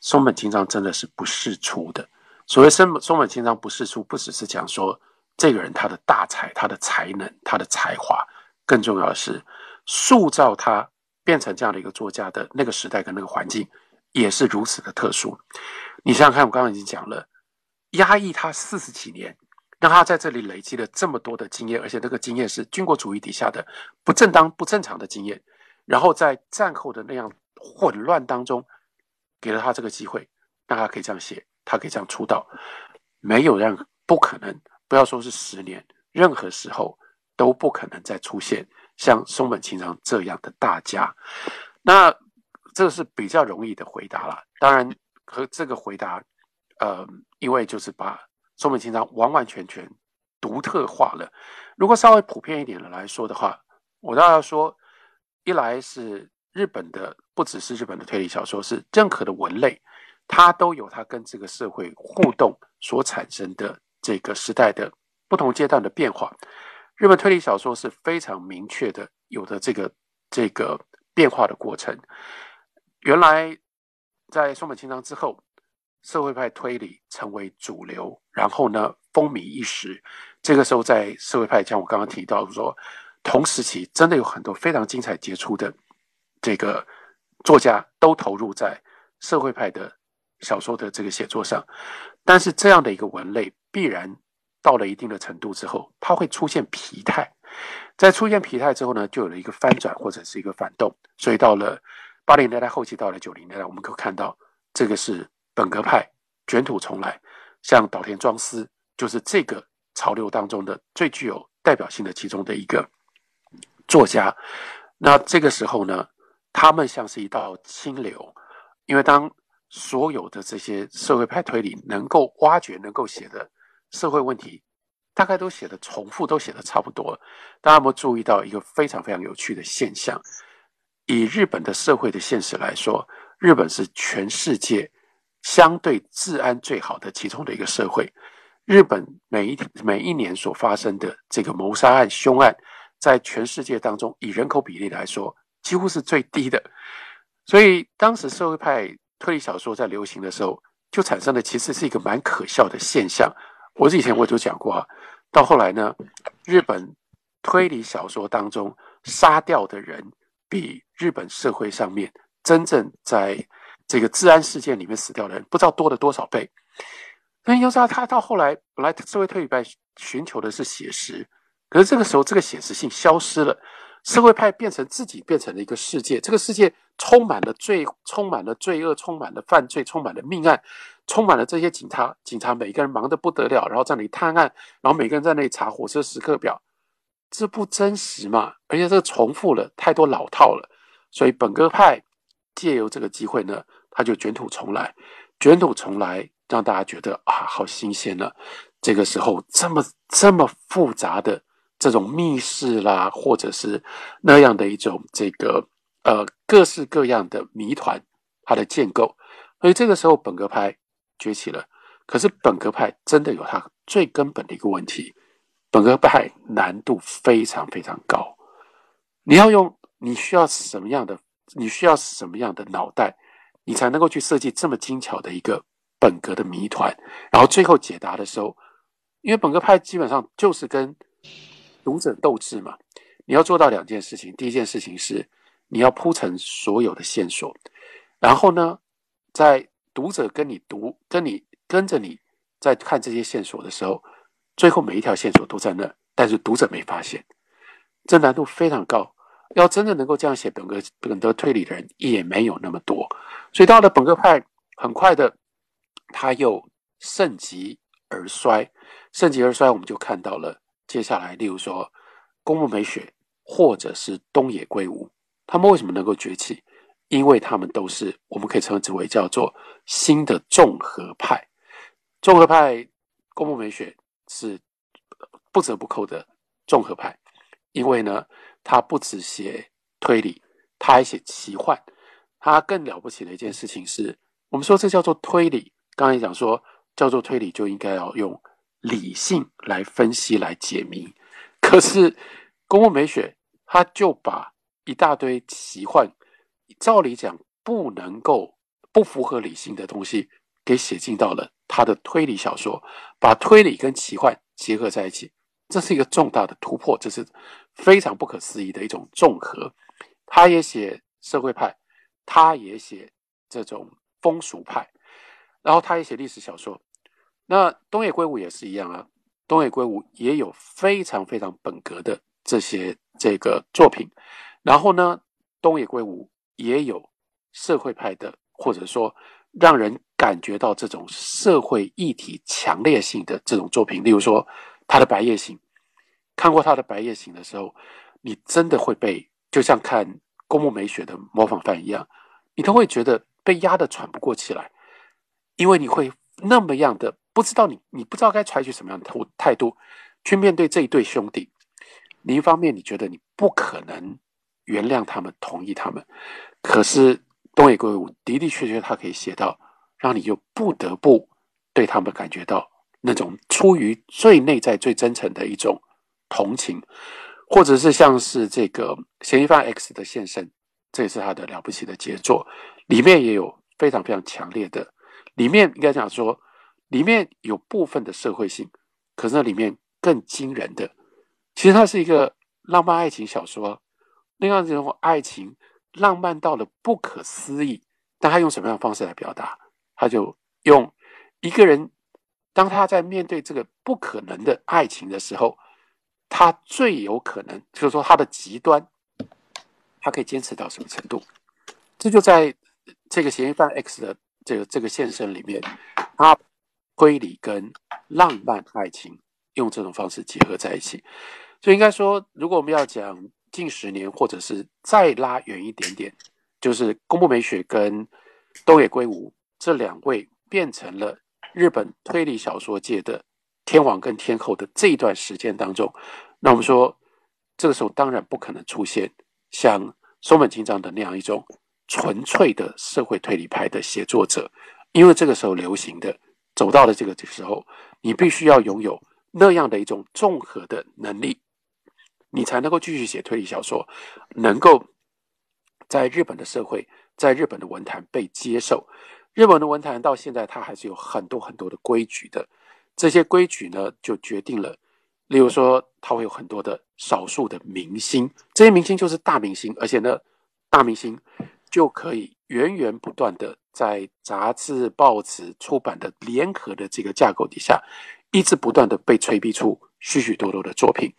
S3: 松本清张真的是不世出的。所谓松松本清张不世出，不只是讲说这个人他的大才、他的才能、他的才华，更重要的是塑造他变成这样的一个作家的那个时代跟那个环境也是如此的特殊。你想想看，我刚刚已经讲了，压抑他四十几年，让他在这里累积了这么多的经验，而且这个经验是军国主义底下的不正当、不正常的经验，然后在战后的那样混乱当中。给了他这个机会，让他可以这样写，他可以这样出道，没有让不可能，不要说是十年，任何时候都不可能再出现像松本清张这样的大家。那这是比较容易的回答了。当然，和这个回答，呃，因为就是把松本清张完完全全独特化了。如果稍微普遍一点的来说的话，我倒要说，一来是。日本的不只是日本的推理小说，是任何的文类，它都有它跟这个社会互动所产生的这个时代的不同阶段的变化。日本推理小说是非常明确的，有的这个这个变化的过程。原来在松本清张之后，社会派推理成为主流，然后呢风靡一时。这个时候在社会派，像我刚刚提到说，同时期真的有很多非常精彩杰出的。这个作家都投入在社会派的小说的这个写作上，但是这样的一个文类必然到了一定的程度之后，它会出现疲态。在出现疲态之后呢，就有了一个翻转或者是一个反动。所以到了八零年代后期，到了九零年代，我们可以看到这个是本格派卷土重来。像岛田庄司就是这个潮流当中的最具有代表性的其中的一个作家。那这个时候呢？他们像是一道清流，因为当所有的这些社会派推理能够挖掘、能够写的社会问题，大概都写的重复，都写的差不多。大家有没有注意到一个非常非常有趣的现象？以日本的社会的现实来说，日本是全世界相对治安最好的其中的一个社会。日本每一每一年所发生的这个谋杀案、凶案，在全世界当中，以人口比例来说。几乎是最低的，所以当时社会派推理小说在流行的时候，就产生了其实是一个蛮可笑的现象。我以前我就讲过啊，到后来呢，日本推理小说当中杀掉的人，比日本社会上面真正在这个治安事件里面死掉的人，不知道多了多少倍。那要知道，他到后来本来社会推理派寻求的是写实，可是这个时候这个写实性消失了。社会派变成自己变成了一个世界，这个世界充满了罪，充满了罪恶，充满了犯罪，充满了命案，充满了这些警察。警察每个人忙得不得了，然后在那里探案，然后每个人在那里查火车时刻表，这不真实嘛？而且这个重复了太多老套了，所以本格派借由这个机会呢，他就卷土重来，卷土重来，让大家觉得啊，好新鲜呢。这个时候这么这么复杂的。这种密室啦，或者是那样的一种这个呃各式各样的谜团，它的建构，所以这个时候本格派崛起了。可是本格派真的有它最根本的一个问题，本格派难度非常非常高。你要用你需要什么样的，你需要什么样的脑袋，你才能够去设计这么精巧的一个本格的谜团，然后最后解答的时候，因为本格派基本上就是跟读者斗智嘛，你要做到两件事情。第一件事情是你要铺成所有的线索，然后呢，在读者跟你读、跟你跟着你在看这些线索的时候，最后每一条线索都在那，但是读者没发现，这难度非常高。要真的能够这样写本格本格推理的人也没有那么多，所以到了本格派，很快的他又盛极而衰，盛极而衰，我们就看到了接下来，例如说宫部美雪或者是东野圭吾，他们为什么能够崛起？因为他们都是我们可以称之为叫做新的综合派。综合派，宫部美雪是不折不扣的综合派，因为呢。他不止写推理，他还写奇幻。他更了不起的一件事情是，我们说这叫做推理。刚才讲说叫做推理，就应该要用理性来分析、来解谜。可是公务美学，他就把一大堆奇幻，照理讲不能够不符合理性的东西，给写进到了他的推理小说，把推理跟奇幻结合在一起。这是一个重大的突破，这是非常不可思议的一种综合。他也写社会派，他也写这种风俗派，然后他也写历史小说。那东野圭吾也是一样啊，东野圭吾也有非常非常本格的这些这个作品。然后呢，东野圭吾也有社会派的，或者说让人感觉到这种社会议题强烈性的这种作品，例如说他的《白夜行》。看过他的《白夜行》的时候，你真的会被就像看公墓美雪的模仿犯一样，你都会觉得被压得喘不过气来，因为你会那么样的不知道你你不知道该采取什么样的态度去面对这一对兄弟。你一方面你觉得你不可能原谅他们、同意他们，可是东野圭吾的的确确他可以写到，让你就不得不对他们感觉到那种出于最内在、最真诚的一种。同情，或者是像是这个嫌疑犯 X 的现身，这也是他的了不起的杰作。里面也有非常非常强烈的，里面应该讲说，里面有部分的社会性，可是那里面更惊人的，其实它是一个浪漫爱情小说。那样子种爱情浪漫到了不可思议，但他用什么样的方式来表达？他就用一个人，当他在面对这个不可能的爱情的时候。他最有可能就是说他的极端，他可以坚持到什么程度？这就在这个嫌疑犯 X 的这个这个现身里面，他推理跟浪漫爱情用这种方式结合在一起。所以应该说，如果我们要讲近十年，或者是再拉远一点点，就是宫部美雪跟东野圭吾这两位变成了日本推理小说界的。天王跟天后的这一段时间当中，那我们说，这个时候当然不可能出现像松本清张的那样一种纯粹的社会推理派的写作者，因为这个时候流行的走到了这个时候，你必须要拥有那样的一种综合的能力，你才能够继续写推理小说，能够在日本的社会，在日本的文坛被接受。日本的文坛到现在，它还是有很多很多的规矩的。这些规矩呢，就决定了，例如说，它会有很多的少数的明星，这些明星就是大明星，而且呢，大明星就可以源源不断的在杂志、报纸出版的联合的这个架构底下，一直不断的被催逼出许许多多的作品。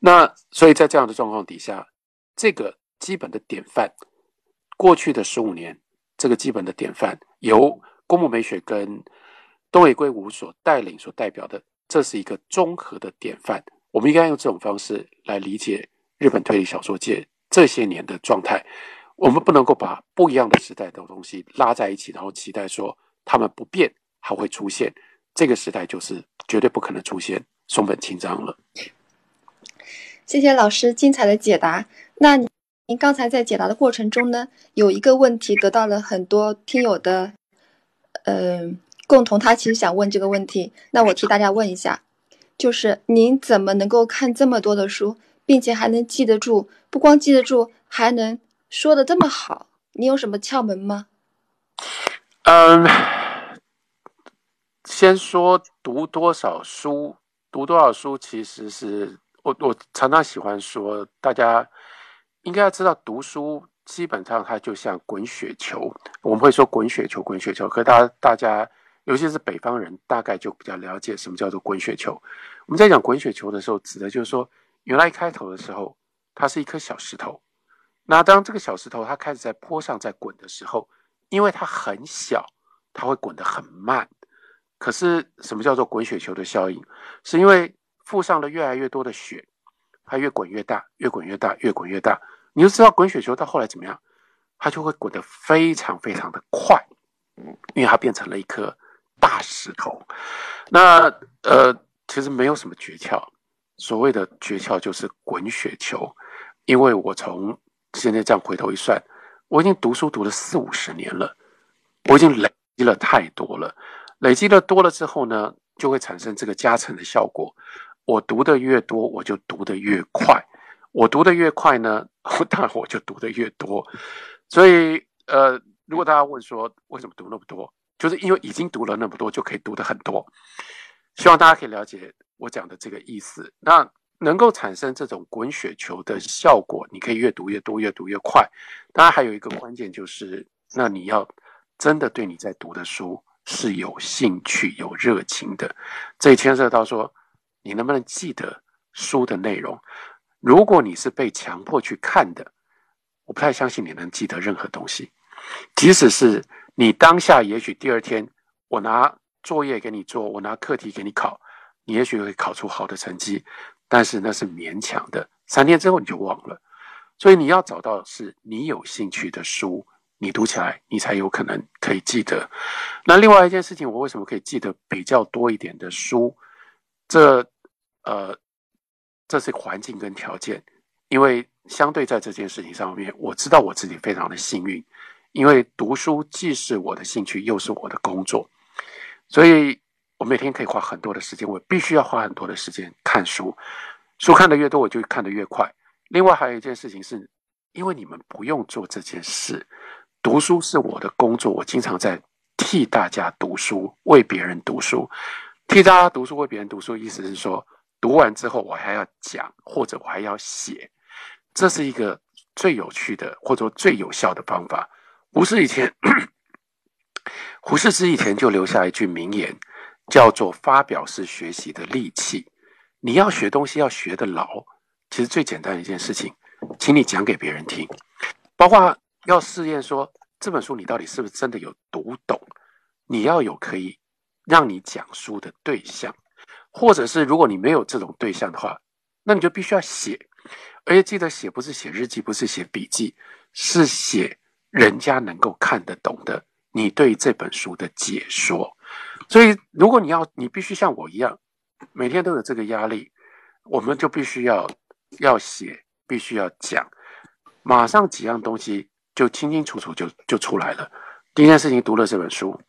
S3: 那所以在这样的状况底下，这个基本的典范，过去的十五年，这个基本的典范由公募美学跟。东野圭吾所带领、所代表的，这是一个综合的典范。我们应该用这种方式来理解日本推理小说界这些年的状态。我们不能够把不一样的时代的东西拉在一起，然后期待说他们不变还会出现。这个时代就是绝对不可能出现松本清张了。
S2: 谢谢老师精彩的解答。那您刚才在解答的过程中呢，有一个问题得到了很多听友的，嗯。共同，他其实想问这个问题，那我替大家问一下，就是您怎么能够看这么多的书，并且还能记得住？不光记得住，还能说的这么好，你有什么窍门吗？
S3: 嗯，先说读多少书，读多少书，其实是我我常常喜欢说，大家应该要知道，读书基本上它就像滚雪球，我们会说滚雪球，滚雪球，可大大家。尤其是北方人，大概就比较了解什么叫做滚雪球。我们在讲滚雪球的时候，指的就是说，原来一开头的时候，它是一颗小石头。那当这个小石头它开始在坡上在滚的时候，因为它很小，它会滚得很慢。可是什么叫做滚雪球的效应？是因为附上了越来越多的雪，它越滚越大，越滚越大，越滚越大。你就知道滚雪球到后来怎么样，它就会滚得非常非常的快，因为它变成了一颗大石头。那呃，其实没有什么诀窍，所谓的诀窍就是滚雪球。因为我从现在这样回头一算，我已经读书读了四五十年了，我已经累积了太多了。累积的多了之后呢，就会产生这个加成的效果。我读的越多，我就读的越快。我读的越快呢，当然我就读的越多。所以，呃，如果大家问说为什么读那么多，就是因为已经读了那么多，就可以读的很多。希望大家可以了解我讲的这个意思。那能够产生这种滚雪球的效果，你可以越读越多，越读越快。当然，还有一个关键就是，那你要真的对你在读的书是有兴趣、有热情的。这牵涉到说，你能不能记得书的内容？如果你是被强迫去看的，我不太相信你能记得任何东西。即使是你当下，也许第二天我拿作业给你做，我拿课题给你考，你也许会考出好的成绩，但是那是勉强的。三天之后你就忘了。所以你要找到是你有兴趣的书，你读起来你才有可能可以记得。那另外一件事情，我为什么可以记得比较多一点的书？这呃。这是环境跟条件，因为相对在这件事情上面，我知道我自己非常的幸运，因为读书既是我的兴趣，又是我的工作，所以我每天可以花很多的时间，我必须要花很多的时间看书，书看的越多，我就看得越快。另外还有一件事情是，因为你们不用做这件事，读书是我的工作，我经常在替大家读书，为别人读书，替大家读书，为别人读书，意思是说。读完之后，我还要讲，或者我还要写，这是一个最有趣的，或者说最有效的方法。胡适以前，胡适之以前就留下一句名言，叫做“发表是学习的利器”。你要学东西，要学的牢，其实最简单的一件事情，请你讲给别人听，包括要试验说这本书你到底是不是真的有读懂，你要有可以让你讲书的对象。或者是如果你没有这种对象的话，那你就必须要写，而且记得写不是写日记，不是写笔记，是写人家能够看得懂的你对这本书的解说。所以，如果你要，你必须像我一样，每天都有这个压力，我们就必须要要写，必须要讲，马上几样东西就清清楚楚就就出来了。第一件事情，读了这本书。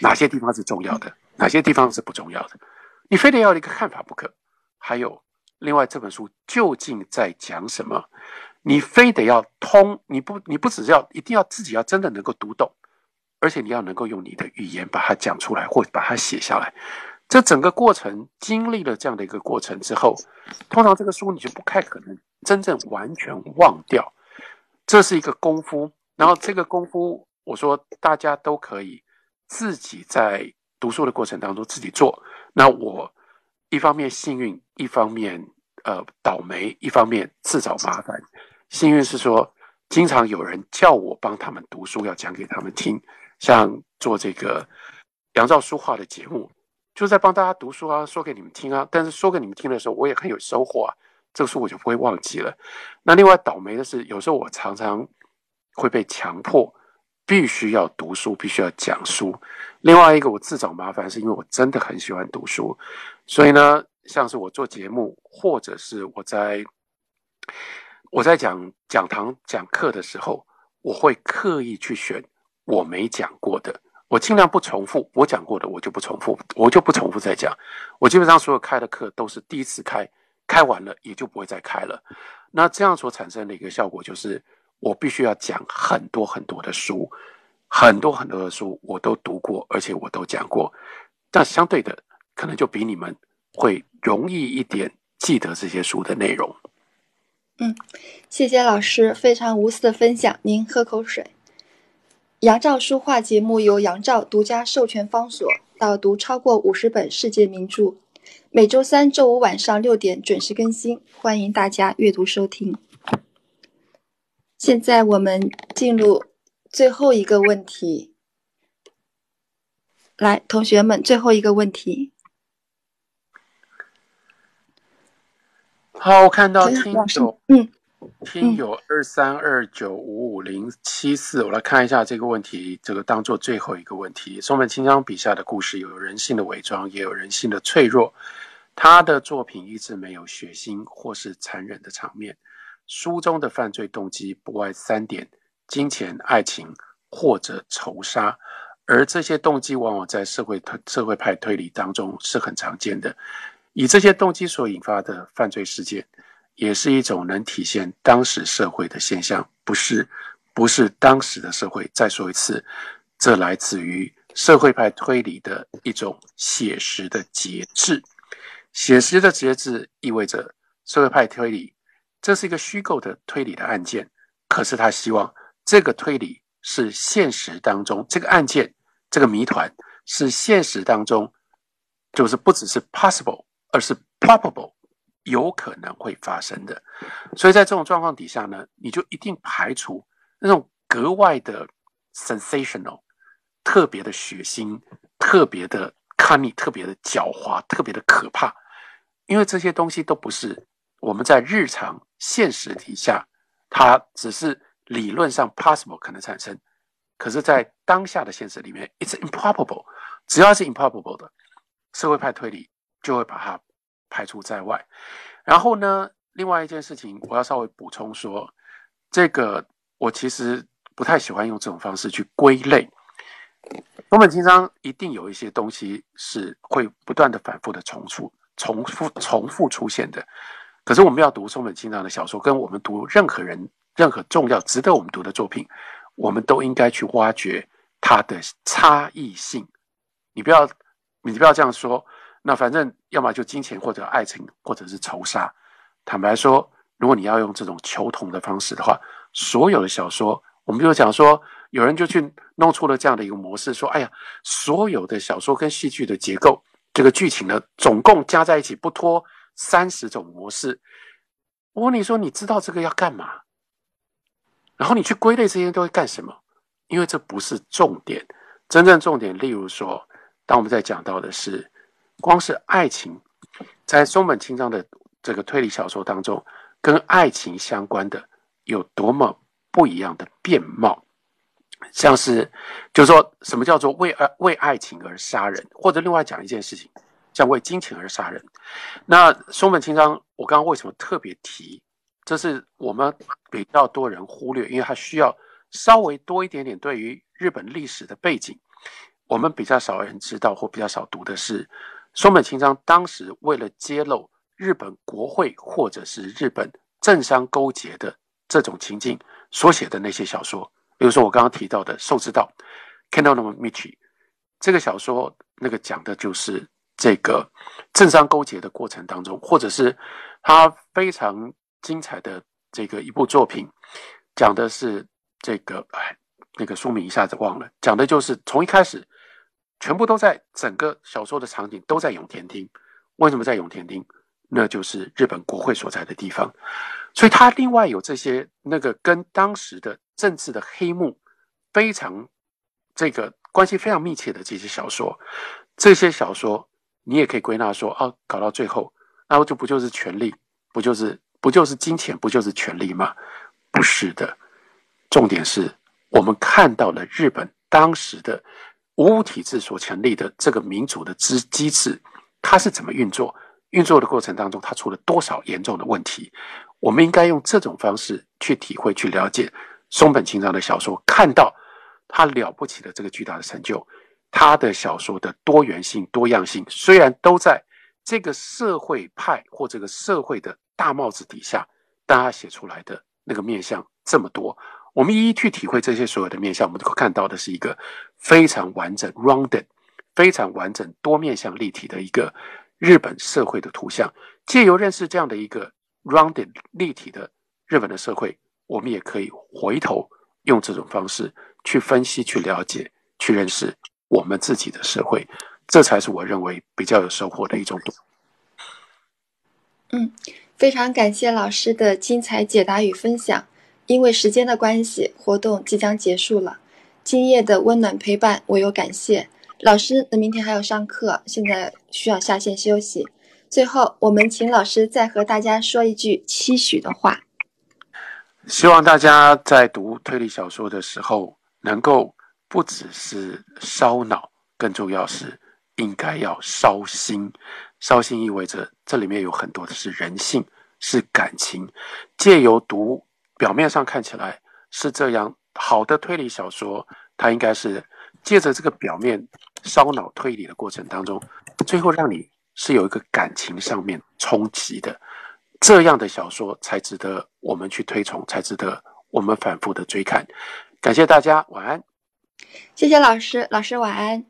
S3: 哪些地方是重要的，哪些地方是不重要的？你非得要一个看法不可。还有，另外这本书究竟在讲什么？你非得要通，你不，你不只是要一定要自己要真的能够读懂，而且你要能够用你的语言把它讲出来，或把它写下来。这整个过程经历了这样的一个过程之后，通常这个书你就不太可能真正完全忘掉。这是一个功夫，然后这个功夫，我说大家都可以。自己在读书的过程当中自己做，那我一方面幸运，一方面呃倒霉，一方面自找麻烦。幸运是说，经常有人叫我帮他们读书，要讲给他们听，像做这个杨照书画的节目，就在帮大家读书啊，说给你们听啊。但是说给你们听的时候，我也很有收获啊，这个书我就不会忘记了。那另外倒霉的是，有时候我常常会被强迫。必须要读书，必须要讲书。另外一个，我自找麻烦，是因为我真的很喜欢读书。所以呢，像是我做节目，或者是我在我在讲讲堂讲课的时候，我会刻意去选我没讲过的，我尽量不重复。我讲过的，我就不重复，我就不重复再讲。我基本上所有开的课都是第一次开，开完了也就不会再开了。那这样所产生的一个效果就是。我必须要讲很多很多的书，很多很多的书我都读过，而且我都讲过。但相对的，可能就比你们会容易一点记得这些书的内容。
S2: 嗯，谢谢老师非常无私的分享。您喝口水。杨照书画节目由杨照独家授权方所导读超过五十本世界名著，每周三、周五晚上六点准时更新，欢迎大家阅读收听。现在我们进入最后一个问题，来，同学们，最后一个问题。
S3: 好，我看到听友，
S2: 嗯。
S3: 听友二三二九五五零七四，我来看一下这个问题，这个当做最后一个问题。松本清张笔下的故事有人性的伪装，也有人性的脆弱。他的作品一直没有血腥或是残忍的场面。书中的犯罪动机不外三点：金钱、爱情或者仇杀。而这些动机往往在社会推社会派推理当中是很常见的。以这些动机所引发的犯罪事件。也是一种能体现当时社会的现象，不是，不是当时的社会。再说一次，这来自于社会派推理的一种写实的节制。写实的节制意味着社会派推理，这是一个虚构的推理的案件，可是他希望这个推理是现实当中这个案件这个谜团是现实当中，就是不只是 possible，而是 probable。有可能会发生的，所以在这种状况底下呢，你就一定排除那种格外的 sensational、特别的血腥、特别的 cunning、特别的狡猾、特别的可怕，因为这些东西都不是我们在日常现实底下，它只是理论上 possible 可能产生，可是，在当下的现实里面，it's improbable。只要是 improbable 的，社会派推理就会把它。排除在外，然后呢？另外一件事情，我要稍微补充说，这个我其实不太喜欢用这种方式去归类。东本清张一定有一些东西是会不断的反复的重复、重复、重复出现的。可是我们要读松本清张的小说，跟我们读任何人、任何重要、值得我们读的作品，我们都应该去挖掘它的差异性。你不要，你不要这样说。那反正要么就金钱或者爱情，或者是仇杀。坦白说，如果你要用这种求同的方式的话，所有的小说，我们就讲说，有人就去弄出了这样的一个模式，说：哎呀，所有的小说跟戏剧的结构，这个剧情呢，总共加在一起不脱三十种模式。我问你说，你知道这个要干嘛？然后你去归类这些都会干什么？因为这不是重点，真正重点，例如说，当我们在讲到的是。光是爱情，在松本清张的这个推理小说当中，跟爱情相关的有多么不一样的面貌，像是，就是说什么叫做为爱为爱情而杀人，或者另外讲一件事情，像为金钱而杀人。那松本清张，我刚刚为什么特别提？这是我们比较多人忽略，因为他需要稍微多一点点对于日本历史的背景，我们比较少人知道或比较少读的是。松本清张当时为了揭露日本国会或者是日本政商勾结的这种情境所写的那些小说，比如说我刚刚提到的《寿之道》（Kendo no Michi），这个小说那个讲的就是这个政商勾结的过程当中，或者是他非常精彩的这个一部作品，讲的是这个哎，那个书名一下子忘了，讲的就是从一开始。全部都在整个小说的场景都在永田町，为什么在永田町？那就是日本国会所在的地方，所以他另外有这些那个跟当时的政治的黑幕非常这个关系非常密切的这些小说，这些小说你也可以归纳说，哦，搞到最后，然后就不就是权力，不就是不就是金钱，不就是权力吗？不是的，重点是我们看到了日本当时的。五五体制所成立的这个民主的机机制，它是怎么运作？运作的过程当中，它出了多少严重的问题？我们应该用这种方式去体会、去了解松本清张的小说，看到他了不起的这个巨大的成就。他的小说的多元性、多样性，虽然都在这个社会派或这个社会的大帽子底下，但他写出来的那个面相这么多。我们一一去体会这些所有的面相，我们都看到的是一个非常完整、rounded、非常完整、多面向立体的一个日本社会的图像。借由认识这样的一个 rounded 立体的日本的社会，我们也可以回头用这种方式去分析、去了解、去认识我们自己的社会，这才是我认为比较有收获的一种读。
S2: 嗯，非常感谢老师的精彩解答与分享。因为时间的关系，活动即将结束了。今夜的温暖陪伴，我有感谢老师。那明天还要上课，现在需要下线休息。最后，我们请老师再和大家说一句期许的话。
S3: 希望大家在读推理小说的时候，能够不只是烧脑，更重要是应该要烧心。烧心意味着这里面有很多的是人性，是感情。借由读。表面上看起来是这样，好的推理小说，它应该是借着这个表面烧脑推理的过程当中，最后让你是有一个感情上面冲击的，这样的小说才值得我们去推崇，才值得我们反复的追看。感谢大家，晚安。
S2: 谢谢老师，老师晚安。